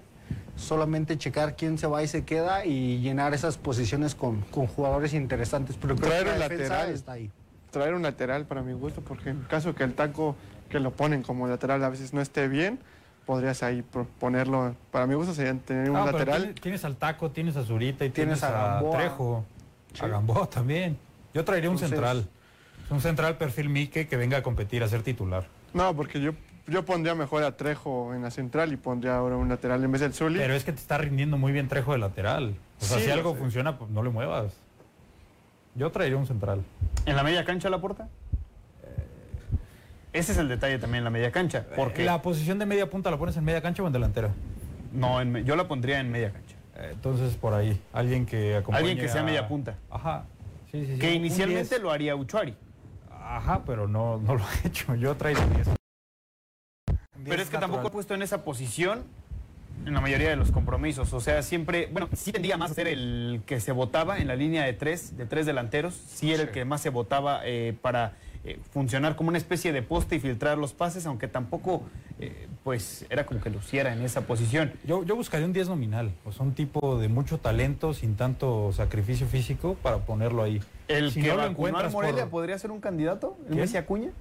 Solamente checar quién se va y se queda y llenar esas posiciones con, con jugadores interesantes. Pero creo Traer que la defensa lateral. está ahí. Traer un lateral para mi gusto, porque en caso que el taco que lo ponen como lateral a veces no esté bien, podrías ahí ponerlo. Para mi gusto sería tener un Ah, lateral. Tienes, tienes al Taco, tienes a Zurita y Tienes tienes, a a. Trejo. A Gamboa también. Yo traería un Entonces- central. Un central perfil Mique que venga a competir, a ser titular. No, porque yo, yo pondría mejor a Trejo en la central y pondría ahora un lateral en vez del Zuli. Pero es que te está rindiendo muy bien Trejo de lateral. O sea, Sí, si lo algo funciona, pues no le muevas. Yo traería un central. ¿En la media cancha la puerta? Ese es el detalle también en la media cancha. Porque ¿La posición de media punta la pones en media cancha o en delantera? no, en yo la pondría en media cancha. Eh, Entonces, por ahí. Alguien que acompañe Alguien que sea a- media punta. Ajá. Sí, sí, sí. Que inicialmente 10. lo haría Uchuari. Ajá, pero no, no lo ha hecho. Yo traigo 10. Pero es que tampoco he puesto en esa posición en la mayoría de los compromisos. O sea, siempre, bueno, sí tendría más a ser el que se votaba en la línea de tres, de tres delanteros. Sí era el que más se votaba eh, para eh, funcionar como una especie de poste y filtrar los pases, aunque tampoco, eh, pues, era como que luciera en esa posición. Yo, yo buscaría un 10 nominal, o sea, un tipo de mucho talento, sin tanto sacrificio físico, para ponerlo ahí. El Si que no lo encuentras Morelia por- podría ser un candidato, el ¿Quién? Messi Acuña.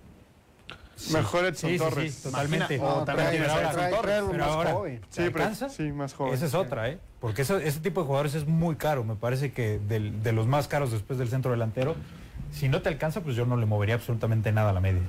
Mejor Edson Sí, sí, Torres. sí, totalmente. O No, también trae- tienes a trae- Edson trae- Torres. Pero más ahora- joven. Sí, ¿Te pero- alcanza? sí, más joven. Esa es otra, ¿eh? Porque eso- ese tipo de jugadores es muy caro. Me parece que del- de los más caros después del centro delantero. Si no te alcanza, pues yo no le movería absolutamente nada a la media.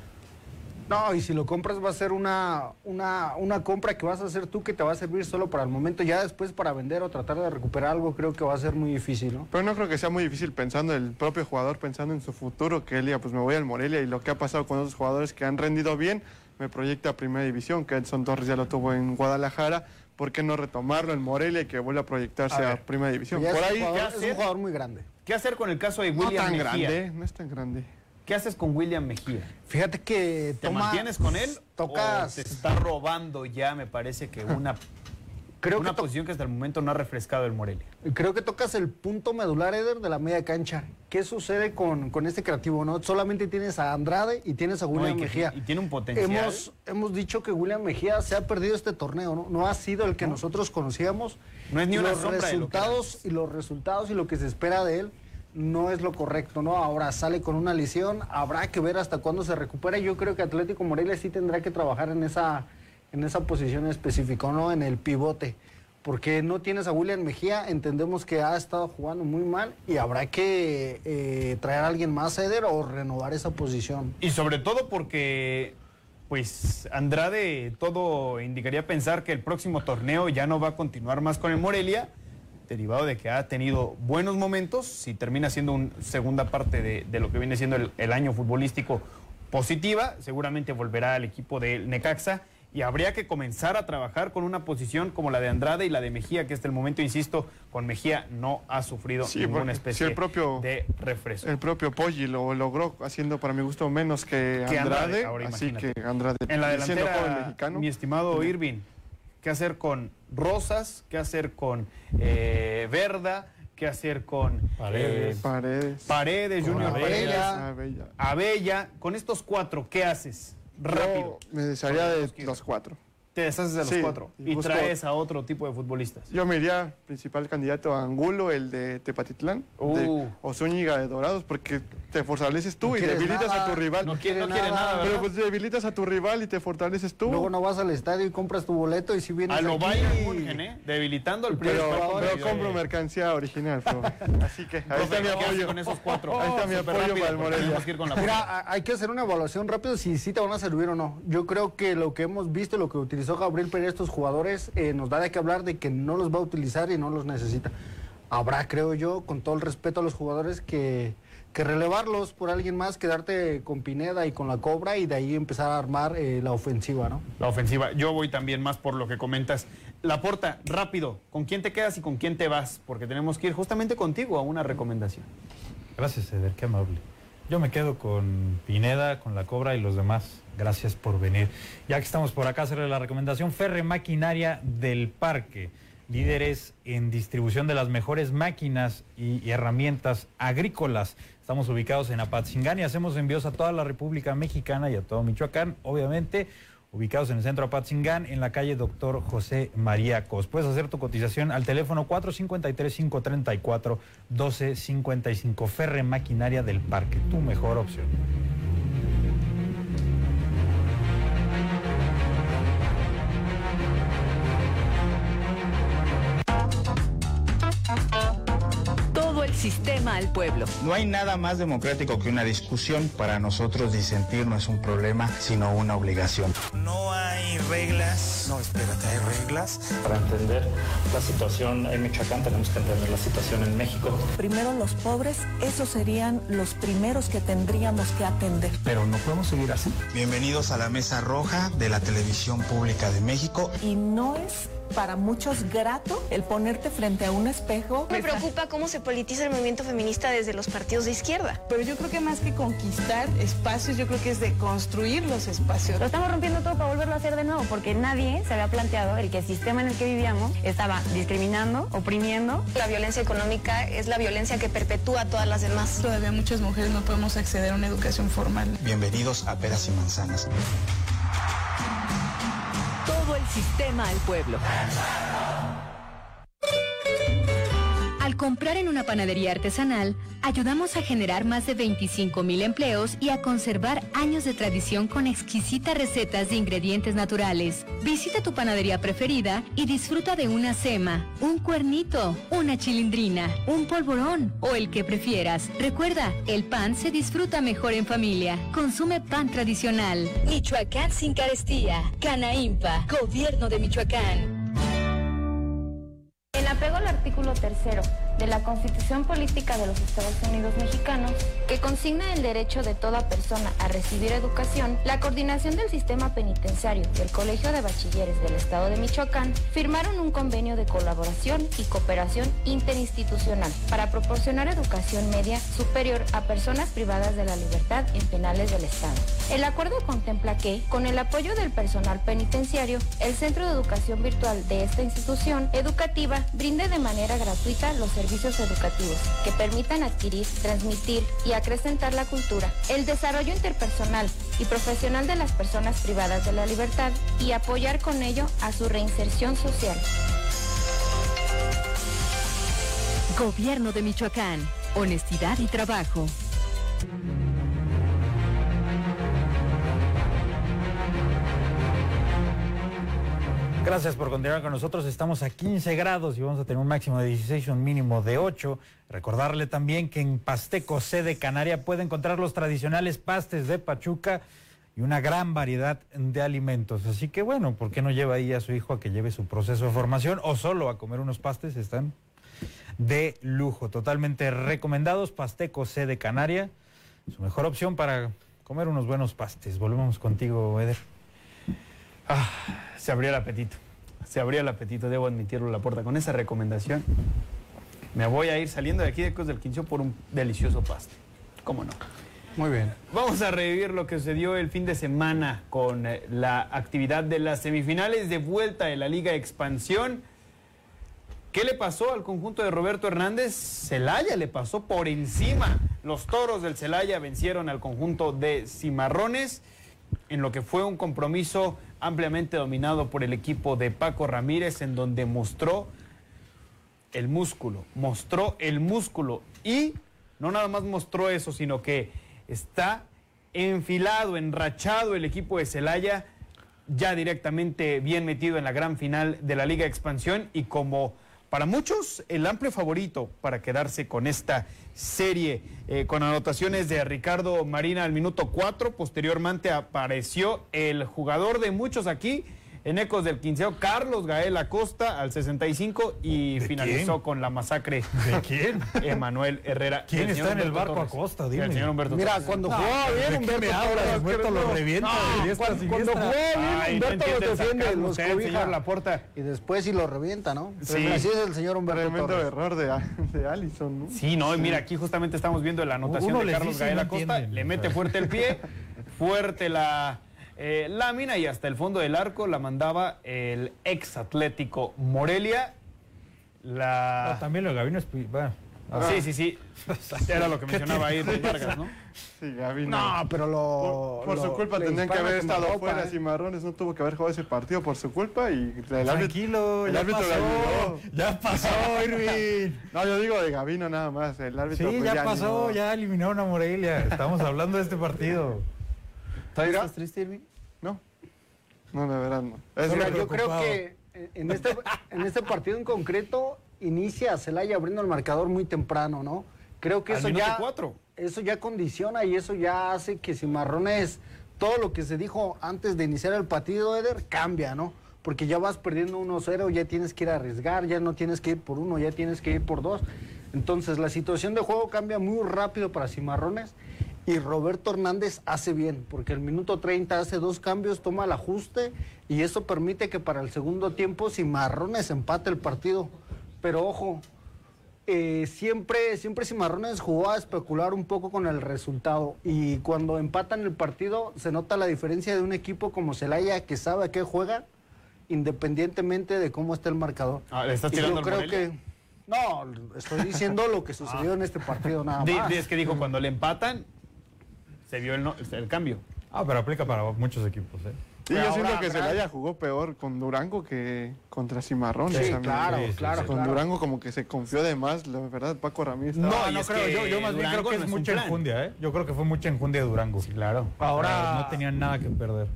No, y si lo compras va a ser una, una, una compra que vas a hacer tú que te va a servir solo para el momento. Ya después para vender o tratar de recuperar algo creo que va a ser muy difícil, ¿no? Pero no creo que sea muy difícil pensando el propio jugador, pensando en su futuro, que él diga, pues me voy al Morelia y lo que ha pasado con otros jugadores que han rendido bien, me proyecta a Primera División, que Edson Torres ya lo tuvo en Guadalajara, ¿por qué no retomarlo en Morelia y que vuelva a proyectarse A Primera División? Ya Por es, ahí, un jugador, ¿qué es un jugador muy grande. ¿Qué hacer con el caso de no William tan Mejía? grande, no es tan grande. ¿Qué haces con William Mejía? Fíjate que ¿Te toma- mantienes con él? Tocas. ¿O te está robando ya, me parece que una, Creo una que posición que hasta el momento no ha refrescado el Morelia? Creo que tocas el punto medular, Eder, de la media cancha. ¿Qué sucede con, con este creativo? no Solamente tienes a Andrade y tienes a No, William que- Mejía. y tiene un potencial. Hemos, hemos dicho que William Mejía se ha perdido este torneo, ¿no? No ha sido el que nosotros conocíamos. No es ni una los sombra de lo que era resultados Y los resultados y lo que se espera de él no es lo correcto, ¿no? Ahora sale con una lesión, habrá que ver hasta cuándo se recupera. Yo creo que Atlético Morelia sí tendrá que trabajar en esa, en esa posición específica, ¿no? En el pivote. Porque no tienes a William Mejía, entendemos que ha estado jugando muy mal y habrá que eh, traer a alguien más, Eder, o renovar esa posición. Y sobre todo porque, pues, Andrade todo indicaría pensar que el próximo torneo ya no va a continuar más con el Morelia, derivado de que ha tenido buenos momentos, si termina siendo una segunda parte de, de lo que viene siendo el, el año futbolístico positiva, seguramente volverá al equipo del Necaxa y habría que comenzar a trabajar con una posición como la de Andrade y la de Mejía, que hasta el momento, insisto, con Mejía no ha sufrido Sí, ninguna especie sí, el propio- de refresco. El propio Poggi lo logró haciendo para mi gusto menos que Que Andrade, Andrade, ahora así que Andrade En la delantera, mexicano. mi estimado Irving, ¿qué hacer con Rosas? ¿Qué hacer con eh, Verda? ¿Qué hacer con Paredes. eh, Paredes. Paredes, Con Junior Abella. Abella. Abella? Con estos cuatro, ¿qué haces? Rápido. Yo me desharía de los cuatro. Te deshaces de los Sí, cuatro y traes a otro tipo de futbolistas. Yo me iría principal candidato a Angulo, el de Tepatitlán, Uh. de, o Zúñiga de Dorados, porque te fortaleces tú No y debilitas nada, a tu rival. No quiere, no quiere nada, Pero pues debilitas a tu rival y te fortaleces tú. Luego no vas al estadio y compras tu boleto y si vienes A lo aquí- Bayern ¿eh? Debilitando el primer pero, pero compro mercancía original, profe. Así que ahí Profe, está mi ¿qué haces apoyo. con esos cuatro? Ahí está mi apoyo rápido, para el porque Morelia. tenemos que ir con la Mira, hay que hacer una evaluación rápido si sí te van a servir o no. Yo creo que lo que hemos visto, lo que utilizó Gabriel Pérez estos jugadores, eh, nos da de qué hablar de que no los va a utilizar y no los necesita. Habrá, creo yo, con todo el respeto a los jugadores, que, que relevarlos por alguien más, quedarte con Pineda y con la Cobra y de ahí empezar a armar eh, la ofensiva, ¿no? La ofensiva. Yo voy también más por lo que comentas. Laporta, rápido, ¿con quién te quedas y con quién te vas? Porque tenemos que ir justamente contigo a una recomendación. Gracias, Eder, qué amable. Yo me quedo con Pineda, con la Cobra y los demás. Gracias por venir. Ya que estamos por acá, hacerle la recomendación Ferre Maquinaria del Parque. Líderes en distribución de las mejores máquinas y herramientas agrícolas. Estamos ubicados en Apatzingán y hacemos envíos a toda la República Mexicana y a todo Michoacán, obviamente. Ubicados en el centro Apatzingán, en la calle Doctor José María Cos. Puedes hacer tu cotización al teléfono 453-534-1255. Ferre Maquinaria del Parque, tu mejor opción. Sistema al pueblo. No hay nada más democrático que una discusión. Para nosotros disentir no es un problema, sino una obligación. No hay reglas. No, espérate, hay reglas. Para entender la situación en Michoacán tenemos que entender la situación en México. Primero los pobres, esos serían los primeros que tendríamos que atender. Pero no podemos seguir así. Bienvenidos a la Mesa Roja de la Televisión Pública de México. Y no es para muchos grato el ponerte frente a un espejo. Me preocupa cómo se politiza el movimiento feminista desde los partidos de izquierda. Pero yo creo que más que conquistar espacios, yo creo que es de construir los espacios. Lo estamos rompiendo todo para volverlo a hacer de nuevo, porque nadie se había planteado el que el sistema en el que vivíamos estaba discriminando, oprimiendo. La violencia económica es la violencia que perpetúa todas las demás. Todavía muchas mujeres no podemos acceder a una educación formal. Bienvenidos a Peras y Manzanas. Todo el sistema al pueblo. Comprar en una panadería artesanal, ayudamos a generar más de 25 mil empleos y a conservar años de tradición con exquisitas recetas de ingredientes naturales. Visita tu panadería preferida y disfruta de una sema, un cuernito, una chilindrina, un polvorón o el que prefieras. Recuerda, el pan se disfruta mejor en familia. Consume pan tradicional. Michoacán sin carestía. Canaimpa, Gobierno de Michoacán. En apego al artículo tercero de la Constitución Política de los Estados Unidos Mexicanos, que consigna el derecho de toda persona a recibir educación, la coordinación del sistema penitenciario y el Colegio de Bachilleres del Estado de Michoacán firmaron un convenio de colaboración y cooperación interinstitucional para proporcionar educación media superior a personas privadas de la libertad en penales del Estado. El acuerdo contempla que, con el apoyo del personal penitenciario, el Centro de Educación Virtual de esta institución educativa brinde de manera gratuita los servicios educativos que permitan adquirir, transmitir y acrecentar la cultura, el desarrollo interpersonal y profesional de las personas privadas de la libertad y apoyar con ello a su reinserción social. Gobierno de Michoacán. Honestidad y trabajo. Gracias por continuar con nosotros. Estamos a 15 grados y vamos a tener un máximo de 16 y un mínimo de 8. Recordarle también que en Pasteco, sede Canaria, puede encontrar los tradicionales pastes de Pachuca y una gran variedad de alimentos. Así que bueno, ¿por qué no lleva ahí a su hijo a que lleve su proceso de formación o solo a comer unos pastes? Están de lujo, totalmente recomendados. Pasteco, sede Canaria, su mejor opción para comer unos buenos pastes. Volvemos contigo, Eder. Ah, se abrió el apetito. Se abrió el apetito, debo admitirlo, la puerta. Con esa recomendación, me voy a ir saliendo de aquí de Ecos del Quincio por un delicioso paste. ¿Cómo no? Muy bien. Vamos a revivir lo que sucedió el fin de semana con eh, la actividad de las semifinales de vuelta de la Liga Expansión. ¿Qué le pasó al conjunto de Roberto Hernández? Celaya le pasó por encima. Los toros del Celaya vencieron al conjunto de Cimarrones en lo que fue un compromiso ampliamente dominado por el equipo de Paco Ramírez, en donde mostró el músculo, mostró el músculo y no nada más mostró eso, sino que está enfilado, enrachado el equipo de Celaya, ya directamente bien metido en la gran final de la Liga Expansión y como para muchos el amplio favorito para quedarse con esta serie, eh, con anotaciones de Ricardo Marina al minuto 4, posteriormente apareció el jugador de muchos aquí, en Ecos del Quinceo, Carlos Gael Acosta al 65 y finalizó quién? con la masacre ¿De quién? Emanuel Herrera. ¿Quién El está en el barco Torres. Acosta? El Dime. señor Humberto Mira, Torres. cuando No, jugaba ¿de bien Humberto? Torres, Humberto lo revienta No, cuando, cuando jugaba bien no Humberto los entiende defiende, los cobija. señor Laporta. Y después sí lo revienta, ¿no? Sí. Así es el señor Humberto Tremendo Torres. error de, de Allison, ¿no? Sí, no, y mira, aquí justamente estamos viendo la anotación Uno de Carlos Gael no Acosta, le mete fuerte el pie, fuerte la eh, lámina y hasta el fondo del arco la mandaba el ex Atlético Morelia. La... Ah, también lo de Gavino Espi- bueno, ah, Sí, sí, sí. Era lo que mencionaba ahí Vargas, ¿no? Sí, Gaby No, pero lo. Por, por su culpa tendrían que haber estado fuera. ¿eh? Cimarrones no tuvo que haber jugado ese partido por su culpa y el árbitro, Tranquilo, el ya árbitro pasó. Ya pasó, Irving. No, yo digo de Gavino nada más. El árbitro Sí, pues, ya pasó, ayudó. ya eliminaron a Morelia. Estamos hablando de este partido. ¿Todavía estás triste, Irving? No, no, de verdad no. Es Mira, que- yo creo que en este, en este partido en concreto inicia Celaya abriendo el marcador muy temprano, ¿no? Creo que Al eso ya, cuatro. eso ya condiciona y eso ya hace que Cimarrones, todo lo que se dijo antes de iniciar el partido, Eder, cambia, ¿no? Porque ya vas perdiendo 1-0, ya tienes que ir a arriesgar, ya no tienes que ir por uno, ya tienes que ir por dos. Entonces la situación de juego cambia muy rápido para Cimarrones y Roberto Hernández hace bien, porque el minuto 30 hace dos cambios, toma el ajuste y eso permite que para el segundo tiempo Cimarrones empate el partido. Pero ojo, eh, siempre, siempre Cimarrones jugó a especular un poco con el resultado y cuando empatan el partido se nota la diferencia de un equipo como Celaya que sabe a qué juega independientemente de cómo esté el marcador. Ah, ¿le estás Y tirando yo creo Morelia? que no, estoy diciendo lo que sucedió en este partido nada más. es que dijo, cuando le empatan, se vio el, no- el cambio. Ah, pero aplica para muchos equipos, ¿eh? Sí, yo Ahora, siento que ahora- Celaya jugó peor con Durango que contra Cimarrones. Sí, claro, Sí, sí, claro. Con claro. Durango como que se confió de más, la verdad, Paco Ramírez. No, no es creo. que Yo, yo más bien creo que no es mucha enjundia, ¿eh? Yo creo que fue mucha enjundia de Durango. claro. Ahora- no tenían nada que perder.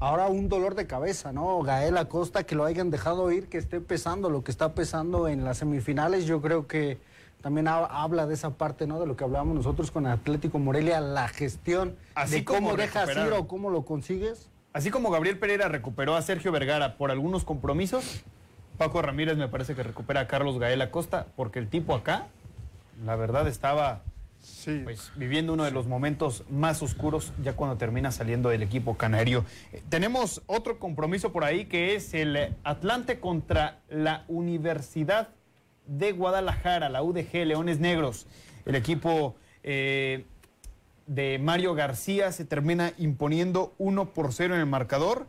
Ahora un dolor de cabeza, ¿no? Gael Acosta, que lo hayan dejado ir, que esté pesando lo que está pesando en las semifinales, yo creo que también ha- habla de esa parte, ¿no? De lo que hablábamos nosotros con Atlético Morelia, la gestión Así de cómo como dejas ir o cómo lo consigues. Así como Gabriel Pereira recuperó a Sergio Vergara por algunos compromisos, Paco Ramírez me parece que recupera a Carlos Gael Acosta, porque el tipo acá, la verdad, estaba Sí. pues, viviendo uno de los momentos más oscuros ya cuando termina saliendo del equipo canario. Eh, tenemos otro compromiso por ahí que es el Atlante contra la Universidad de Guadalajara, la UDG Leones Negros. El equipo eh, de Mario García se termina imponiendo 1 por 0 en el marcador.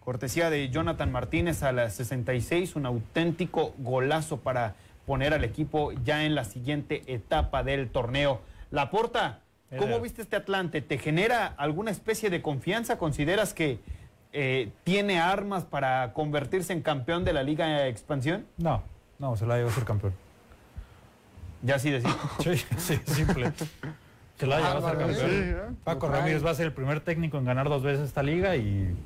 Cortesía de Jonathan Martínez a las 66, un auténtico golazo para poner al equipo ya en la siguiente etapa del torneo. Laporta, ¿cómo Era. viste este Atlante? ¿Te genera alguna especie de confianza? ¿Consideras que eh, tiene armas para convertirse en campeón de la Liga de Expansión? No, no, se la llevó a ser campeón. Ya así decir. Sí, sí, simple. Se la llevó a ser Bárbaro, campeón. Sí, ¿eh? Paco. Ramírez va a ser el primer técnico en ganar dos veces esta liga y.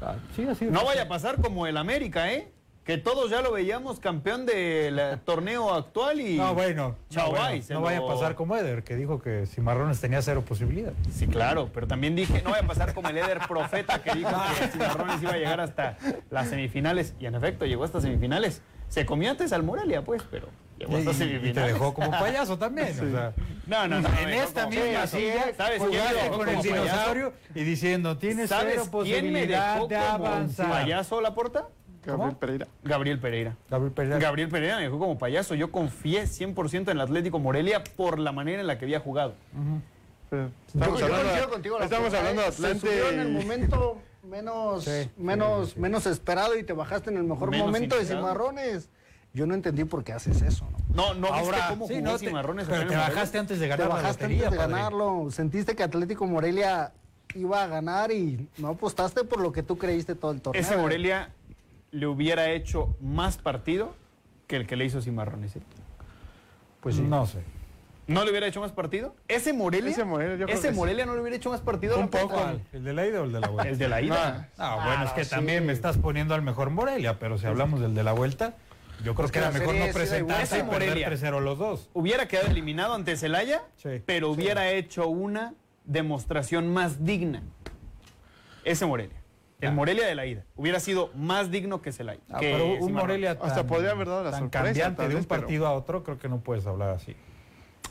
Ah, sí, así de No vaya a pasar como el América, ¿eh? Que todos ya lo veíamos campeón del eh, torneo actual y... No, bueno. Chao, no, bueno, bye, se no vaya a pasar como Eder, que dijo que Cimarrones tenía cero posibilidad. Sí, claro, pero también dije, no vaya a pasar como el Eder Profeta que dijo que Cimarrones iba a llegar hasta las semifinales. Y en efecto, llegó hasta semifinales. Se comió antes al Morelia, pues, pero Llegó hasta Y- y, te dejó como payaso también. o sea. No, no, no. En esta como misma silla, ¿Sabes quién me jugaste dejó con el como payaso? dinosaurio y diciendo, tienes ¿Sabes cero quién me posibilidad dejó de como avanzar. payaso la porta? Gabriel Pereira. Gabriel Pereira. Gabriel Pereira. Gabriel Pereira me dejó como payaso. Yo confié 100% en el Atlético Morelia por la manera en la que había jugado. Pero Yo, Estamos yo hablando, coincido contigo. la estamos hablando de. Se Atlante. subió en el momento menos, menos, menos esperado y te bajaste en el mejor Menos momento de cimarrones. Yo no entendí por qué haces eso, ¿no? No, no Ahora, viste cómo sí, jugó no, te- Cimarrones pero te bajaste antes de Te ganar la bajaste lotería, antes de padre. ganarlo. Sentiste que Atlético Morelia iba a ganar y no apostaste por lo que tú creíste todo el torneo. Ese Morelia le hubiera hecho más partido que el que le hizo Cimarrones. Pues sí. No sé. ¿No le hubiera hecho más partido? Ese Morelia, Ese Morelia, yo creo ese que sí. Morelia no le hubiera hecho más partido. Un poco. ¿El de la ida o el de la vuelta? El de la ida. Ah, bueno, es que sí. también me estás poniendo al mejor Morelia, pero si hablamos del de la vuelta, yo creo Es que que era mejor no presentarse y perder Morelia. 3-0 los dos. Hubiera quedado eliminado ante Celaya, Sí. pero hubiera hecho una demostración más digna. Ese Morelia. El Ah. Morelia de la ida. Hubiera sido más digno que Celaya. Ah, que pero un. Morelia Hasta tan, podría haber dado la tan sorpresa, cambiante tal de un pero- partido a otro, creo que no puedes hablar así.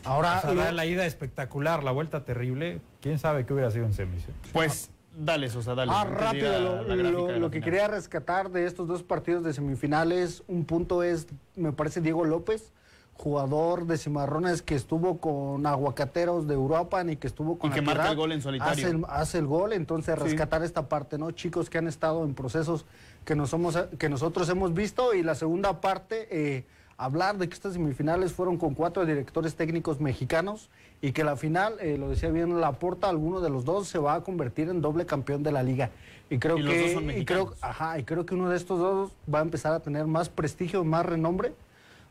Ahora, lo- la, ida espectacular, la vuelta terrible, quién sabe qué hubiera sido en semis. ¿eh? Pues dale, Sosa, dale. Ah, rápido, lo, la que quería rescatar de estos dos partidos de semifinales, un punto es, me parece, Diego López, jugador de Cimarrones que estuvo con Aguacateros de Uruapan y que estuvo con Y que la marca el gol en solitario. Hace el, hace el gol, entonces Sí. rescatar esta parte, ¿no? Chicos que han estado en procesos que, nos somos, que nosotros hemos visto y la segunda parte, eh, hablar de que estas semifinales fueron con cuatro directores técnicos mexicanos y que la final, eh, lo decía bien Laporta, alguno de los dos se va a convertir en doble campeón de la liga. Y creo Y los que dos son y creo, ajá, y creo que uno de estos dos va a empezar a tener más prestigio, más renombre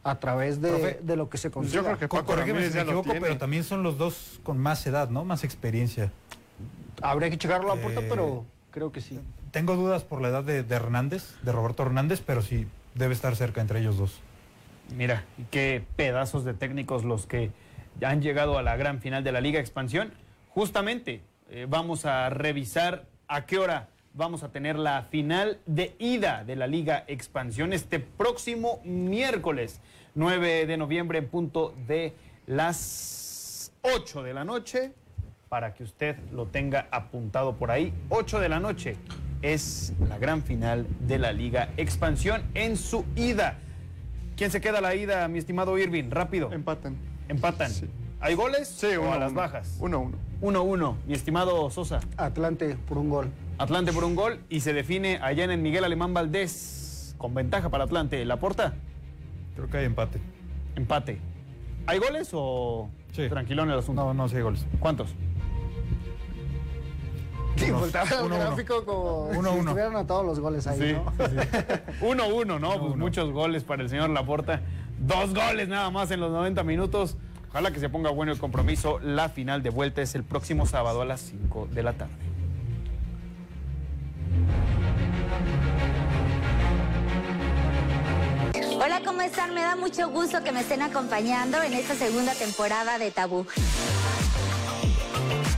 a través de, Profe, de lo que se consiga. yo creo que Co- Paco Ramírez si me equivoco, tiene. pero también son los dos con más edad, ¿no? Más experiencia. Habría que checarlo a la puerta, Eh, pero creo que sí. Tengo dudas por la edad de, de Hernández, de Roberto Hernández, pero sí debe estar cerca entre ellos dos. Mira, qué pedazos de técnicos los que han llegado a la gran final de la Liga Expansión. Justamente eh, vamos a revisar a qué hora vamos a tener la final de ida de la Liga Expansión este próximo miércoles 9 de noviembre en punto de las 8 de la noche para que usted lo tenga apuntado por ahí. 8 de la noche es la gran final de la Liga Expansión en su ida. ¿Quién se queda a la ida, mi estimado Irving? Rápido. Empatan. Empatan. Sí. ¿Hay goles? Sí, o uno, a las uno. bajas. Uno, uno. 1-1. Mi estimado Sosa. Atlante por un gol. Atlante por un gol y se define allá en el Miguel Alemán Valdés con ventaja para Atlante. ¿La porta? Creo que hay empate. Empate. ¿Hay goles o Sí. tranquilón el asunto? No, no, sí hay goles. ¿Cuántos? Sí, Uno, volteaba el uno, uno. gráfico como Uno, si uno. estuvieran anotados los goles ahí, Sí, ¿no? 1-1, ¿no? Pues muchos goles para el señor Laporta. Dos goles nada más en los 90 minutos. Ojalá que se ponga bueno el compromiso. La final de vuelta es el próximo sábado a las 5 de la tarde. Hola, ¿cómo están? Me da mucho gusto que me estén acompañando en esta segunda temporada de Tabú.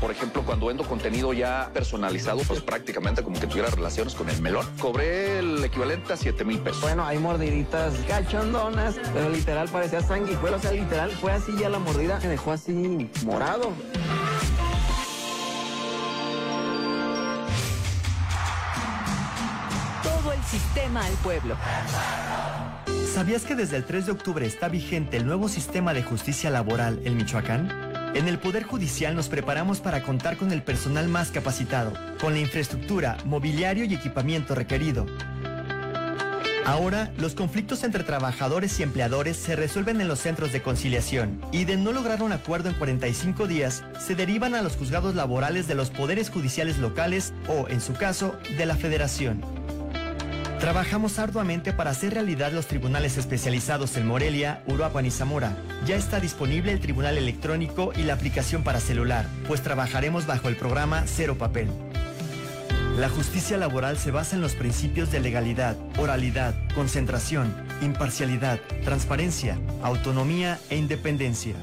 Por ejemplo, cuando vendo contenido ya personalizado, pues prácticamente como que tuviera relaciones con el melón. Cobré el equivalente a 7 mil pesos. Bueno, hay mordiditas cachondonas, pero literal parecía sanguijuela. O sea, literal fue así ya la mordida. Me dejó así morado. Todo el sistema al pueblo. ¿Sabías que desde el 3 de octubre está vigente el nuevo sistema de justicia laboral en Michoacán? En el Poder Judicial nos preparamos para contar con el personal más capacitado, con la infraestructura, mobiliario y equipamiento requerido. Ahora, los conflictos entre trabajadores y empleadores se resuelven en los centros de conciliación y de no lograr un acuerdo en 45 días, se derivan a los juzgados laborales de los poderes judiciales locales o, en su caso, de la federación. Trabajamos arduamente para hacer realidad los tribunales especializados en Morelia, Uruapan y Zamora. Ya está disponible el tribunal electrónico y la aplicación para celular, pues trabajaremos bajo el programa Cero Papel. La justicia laboral se basa en los principios de legalidad, oralidad, concentración, imparcialidad, transparencia, autonomía e independencia.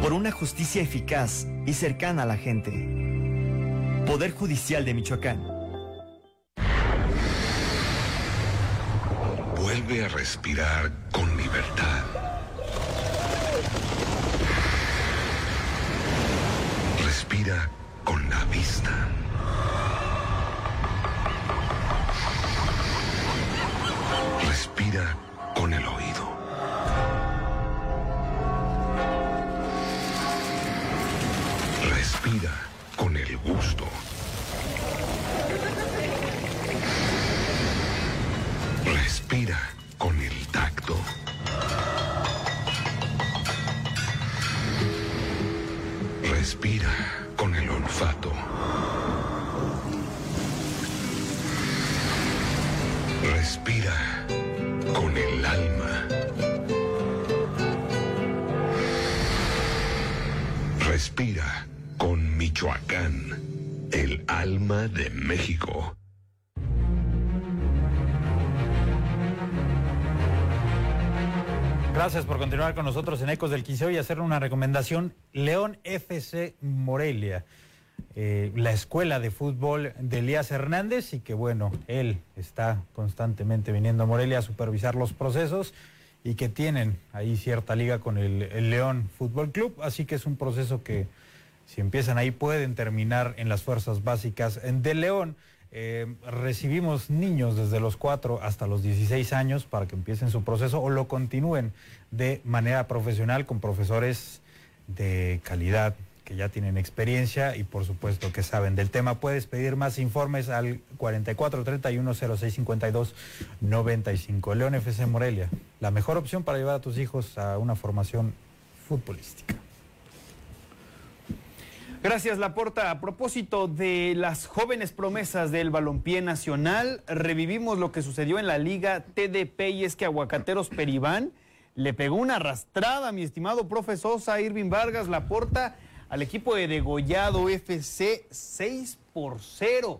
Por una justicia eficaz y cercana a la gente. Poder Judicial de Michoacán. Vuelve a respirar con libertad. Respira con la vista. Respira con el oído. Respira Gracias por continuar con nosotros en Ecos del Quinceo y hacer una recomendación. León FC Morelia, eh, la escuela de fútbol de Elías Hernández y que bueno, él está constantemente viniendo a Morelia a supervisar los procesos y que tienen ahí cierta liga con el León Fútbol Club, así que es un proceso que si empiezan ahí pueden terminar en las fuerzas básicas de León. Eh, recibimos niños desde los 4 hasta los 16 años para que empiecen su proceso o lo continúen de manera profesional con profesores de calidad que ya tienen experiencia y por supuesto que saben del tema. Puedes pedir más informes al 44 31 06 52 95. León FC Morelia, la mejor opción para llevar a tus hijos a una formación futbolística. Gracias, Laporta. A propósito de las jóvenes promesas del balompié nacional, revivimos lo que sucedió en la Liga TDP y es que Aguacateros Peribán le pegó una arrastrada, mi estimado profe Sosa, Irving Vargas, Laporta, al equipo de Degollado FC 6 por 0.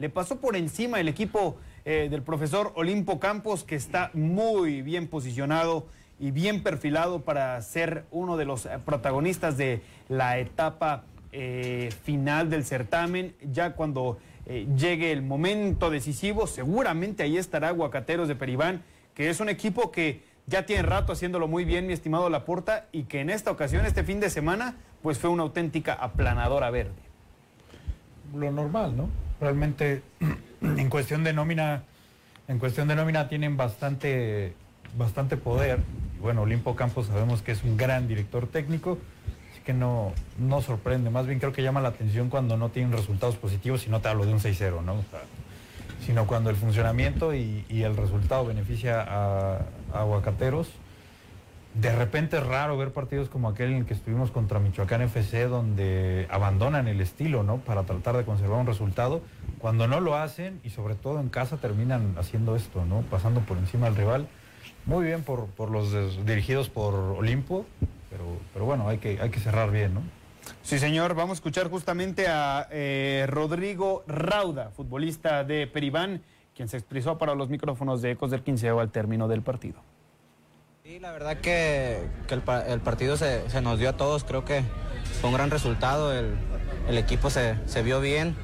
Le pasó por encima el equipo eh, del profesor Olimpo Campos, que está muy bien posicionado y bien perfilado para ser uno de los eh, protagonistas de la etapa eh, final del certamen, ya cuando eh, llegue el momento decisivo, seguramente ahí estará Aguacateros de Peribán, que es un equipo que ya tiene rato haciéndolo muy bien, mi estimado Laporta, y que en esta ocasión, este fin de semana, pues fue una auténtica aplanadora verde. Lo normal, ¿no? Realmente, en cuestión de nómina, en cuestión de nómina tienen bastante, bastante poder. Y bueno, Olimpo Campos sabemos que es un gran director técnico que no, no sorprende, más bien creo que llama la atención cuando no tienen resultados positivos y no te hablo de un 6-0, ¿no? sino cuando el funcionamiento y, el resultado beneficia a, a, Aguacateros. De repente es raro ver partidos como aquel en el que estuvimos contra Michoacán FC, donde abandonan el estilo, ¿no? Para tratar de conservar un resultado. Cuando no lo hacen, y sobre todo en casa, terminan haciendo esto, ¿no? Pasando por encima del rival. Muy bien por los dirigidos por Olimpo, pero, pero bueno, hay que, hay que cerrar bien, ¿no? Sí, señor. Vamos a escuchar justamente a eh, Rodrigo Rauda, futbolista de Peribán, quien se expresó para los micrófonos de Ecos del Quinceo al término del partido. Sí, la verdad que, que el, el, partido se, se, nos dio a todos. Creo que fue un gran resultado. El, el equipo se, se, vio bien,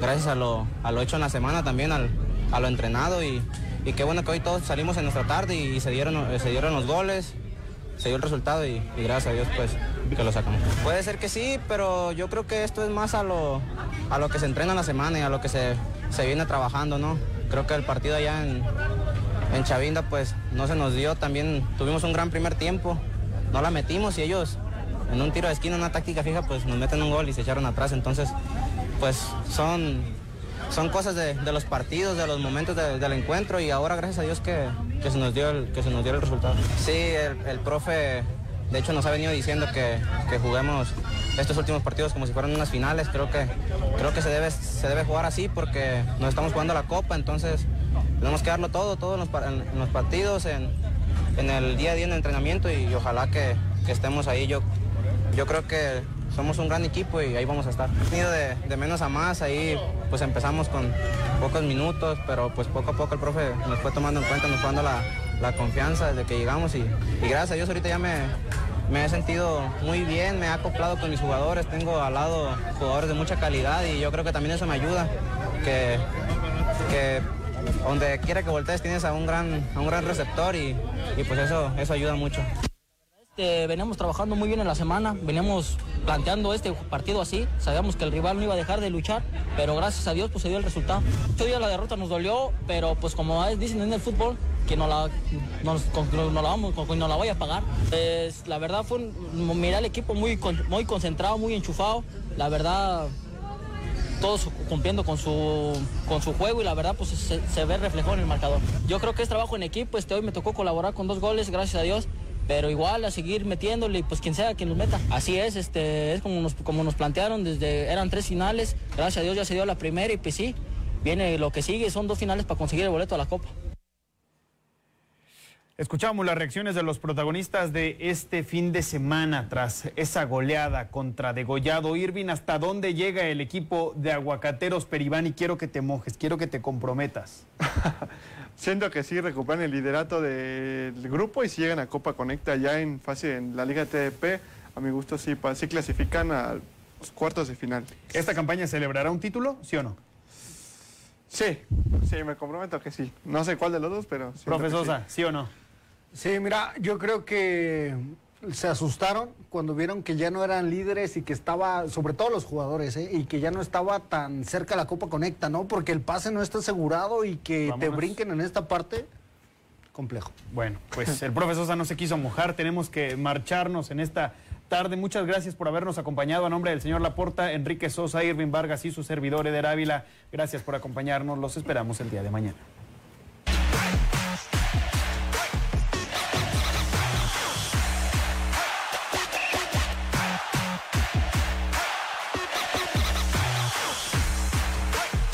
gracias a lo, a lo hecho en la semana también, al, a lo entrenado. Y, y qué bueno que hoy todos salimos en nuestra tarde y, y se, dieron, se dieron los goles se dio el resultado y, gracias a Dios pues que lo sacamos. Puede ser que sí, pero yo creo que esto es más a lo, a lo que se entrena en la semana y a lo que se, se viene trabajando, ¿no? Creo que el partido allá en, en Chavinda pues no se nos dio, también tuvimos un gran primer tiempo, no la metimos y ellos en un tiro de esquina, una táctica fija, pues nos meten un gol y se echaron atrás, entonces pues son son cosas de, de, los partidos, de los momentos de, del encuentro y ahora gracias a Dios que, que, se, nos dio el, que se nos dio el resultado. Sí, el, el profe de hecho nos ha venido diciendo que, que, juguemos estos últimos partidos como si fueran unas finales. Creo que, creo que se, debe, se debe jugar así porque nos estamos jugando la copa, entonces tenemos que darlo todo, todo en los, en, los partidos, en, en, el día a día en el entrenamiento y, y ojalá que, que estemos ahí. Yo, yo creo que somos un gran equipo y ahí vamos a estar. De, de, menos a más, ahí pues empezamos con pocos minutos, pero pues poco a poco el profe nos fue tomando en cuenta, nos fue dando la, la confianza desde que llegamos y, y, gracias a Dios ahorita ya me, me he sentido muy bien, me he acoplado con mis jugadores, tengo al lado jugadores de mucha calidad y yo creo que también eso me ayuda, que, que donde quiera que voltees tienes a un gran, a un gran receptor y, y pues eso, eso ayuda mucho. Este, veníamos trabajando muy bien en la semana, veníamos planteando este partido así, sabíamos que el rival no iba a dejar de luchar, pero gracias a Dios pues se dio el resultado. Este día la derrota nos dolió, pero pues como dicen en el fútbol, que no la, nos, la vamos, con- no la voy a pagar. Pues, la verdad fue un, miré al equipo muy, muy concentrado, muy enchufado, la verdad todos cumpliendo con su, con su juego y la verdad pues se, se ve reflejado en el marcador. Yo creo que es trabajo en equipo, este hoy me tocó colaborar con dos goles, gracias a Dios, pero igual a seguir metiéndole y pues quien sea quien nos meta. Así es, este, es como nos, como nos plantearon, desde eran tres finales, gracias a Dios ya se dio la primera y pues sí, viene lo que sigue, son dos finales para conseguir el boleto a la Copa. Escuchamos las reacciones de los protagonistas de este fin de semana tras esa goleada contra Degollado. Irving, ¿hasta dónde llega el equipo de Aguacateros Peribán? Y quiero que te mojes, quiero que te comprometas. Siento que sí recuperan el liderato del grupo y si llegan a Copa Conecta ya en fase en la Liga TDP, a mi gusto sí, sí clasifican a los cuartos de final. ¿Esta campaña celebrará un título, sí o no? Sí, sí, me comprometo que sí. No sé cuál de los dos, pero... Profesosa, sí. ¿sí o no? Sí, mira, yo creo que se asustaron cuando vieron que ya no eran líderes y que estaba, sobre todo los jugadores, ¿eh? y que ya no estaba tan cerca la Copa Conecta, ¿no? Porque el pase no está asegurado y que te brinquen en esta parte, complejo. Bueno, pues el profesor no se quiso mojar, tenemos que marcharnos en esta tarde. Muchas gracias por habernos acompañado a nombre del señor Laporta, Enrique Sosa, Irving Vargas y su servidor Eder Ávila. Gracias por acompañarnos, los esperamos el día de mañana.